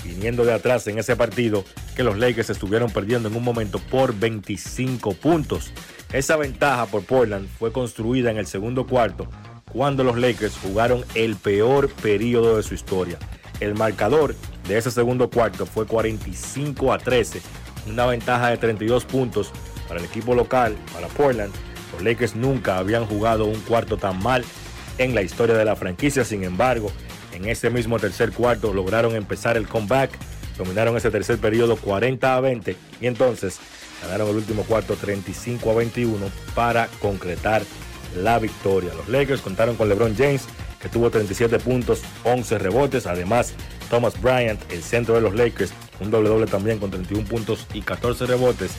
viniendo de atrás en ese partido que los Lakers estuvieron perdiendo en un momento por 25 puntos. Esa ventaja por Portland fue construida en el segundo cuarto cuando los Lakers jugaron el peor periodo de su historia. El marcador de ese segundo cuarto fue 45 a 13, una ventaja de 32 puntos para el equipo local, para Portland. Los Lakers nunca habían jugado un cuarto tan mal en la historia de la franquicia, sin embargo, en ese mismo tercer cuarto lograron empezar el comeback, dominaron ese tercer periodo 40 a 20 y entonces ganaron el último cuarto 35 a 21 para concretar la victoria. Los Lakers contaron con LeBron James, que tuvo 37 puntos, 11 rebotes. Además, Thomas Bryant, el centro de los Lakers, un doble doble también con 31 puntos y 14 rebotes.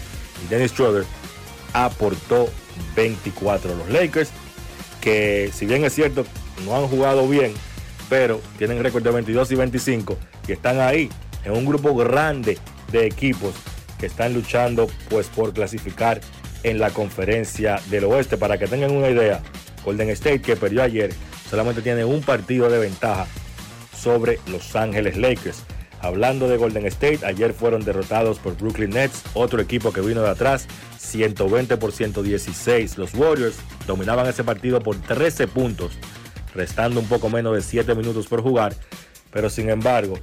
Y Dennis Schroeder aportó 24. Los Lakers, que si bien es cierto, no han jugado bien, pero tienen récord de 22 y 25 y están ahí en un grupo grande de equipos que están luchando pues por clasificar en la conferencia del oeste. Para que tengan una idea, Golden State que perdió ayer solamente tiene un partido de ventaja sobre Los Ángeles Lakers. Hablando de Golden State, ayer fueron derrotados por Brooklyn Nets, otro equipo que vino de atrás, 120 por 116. Los Warriors dominaban ese partido por 13 puntos, restando un poco menos de 7 minutos por jugar, pero sin embargo,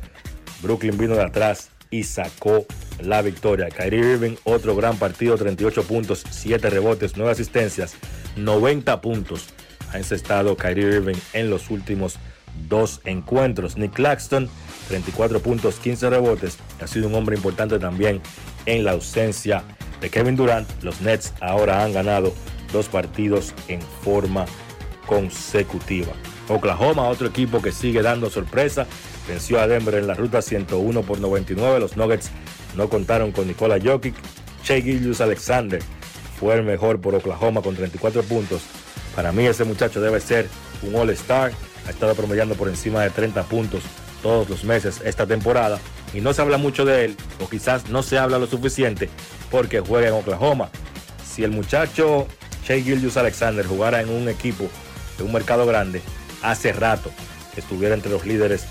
Brooklyn vino de atrás y sacó la victoria. Kyrie Irving, otro gran partido, 38 puntos, 7 rebotes, 9 asistencias, 90 puntos. Ha encestado Kyrie Irving en los últimos dos encuentros. Nick Claxton 34 puntos, 15 rebotes. Ha sido un hombre importante también en la ausencia de Kevin Durant. Los Nets ahora han ganado dos partidos en forma consecutiva. Oklahoma, otro equipo que sigue dando sorpresa, venció a Denver en la ruta 101 por 99. Los Nuggets no contaron con Nikola Jokic. Shea Gillius Alexander fue el mejor por Oklahoma con 34 puntos. Para mí ese muchacho debe ser un All-Star. Ha estado promediando por encima de 30 puntos todos los meses esta temporada. Y no se habla mucho de él, o quizás no se habla lo suficiente, porque juega en Oklahoma. Si el muchacho Shea Gillius Alexander jugara en un equipo de un mercado grande, hace rato estuviera entre los líderes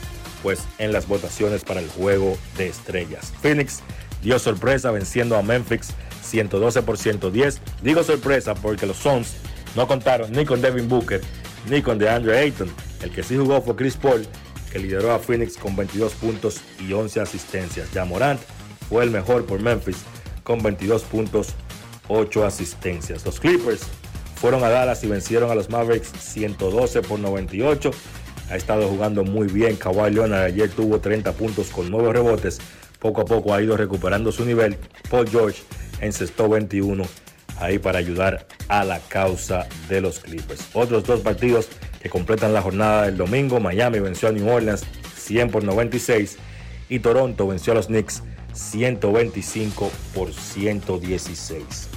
pues en las votaciones para el juego de estrellas. Phoenix dio sorpresa venciendo a Memphis 112 por 110. Digo sorpresa porque los Suns no contaron ni con Devin Booker ni con DeAndre Ayton. El que sí jugó fue Chris Paul, que lideró a Phoenix con 22 puntos y 11 asistencias. Ya Morant fue el mejor por Memphis con 22 puntos, 8 asistencias. Los Clippers fueron a Dallas y vencieron a los Mavericks 112 por 98. Ha estado jugando muy bien. Kawhi Leonard ayer tuvo 30 puntos con 9 rebotes. Poco a poco ha ido recuperando su nivel. Paul George encestó 21 ahí para ayudar a la causa de los Clippers. Otros dos partidos que completan la jornada del domingo. Miami venció a New Orleans 100 por 96 y Toronto venció a los Knicks 125 por 116.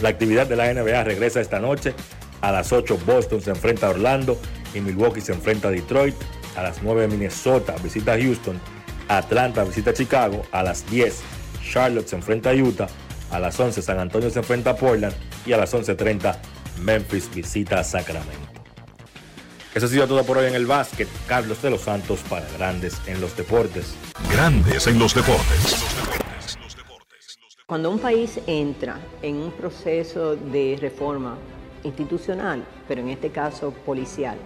La actividad de la NBA regresa esta noche. A las 8 Boston se enfrenta a Orlando y Milwaukee se enfrenta a Detroit. A las 9 Minnesota visita a Houston. Atlanta visita a Chicago. A las 10 Charlotte se enfrenta a Utah. A las 11 San Antonio se enfrenta a Portland. Y a las 11.30 Memphis visita a Sacramento. Eso ha sido todo por hoy en el básquet. Carlos de los Santos para Grandes en los Deportes. Grandes en los Deportes. Cuando un país entra en un proceso de reforma institucional, pero en este caso policial,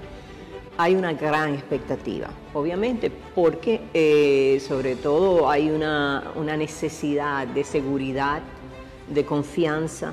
hay una gran expectativa, obviamente, porque eh, sobre todo hay una, necesidad de seguridad, de confianza,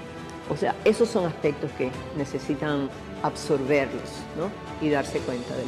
O sea, esos son aspectos que necesitan absorberlos y darse cuenta del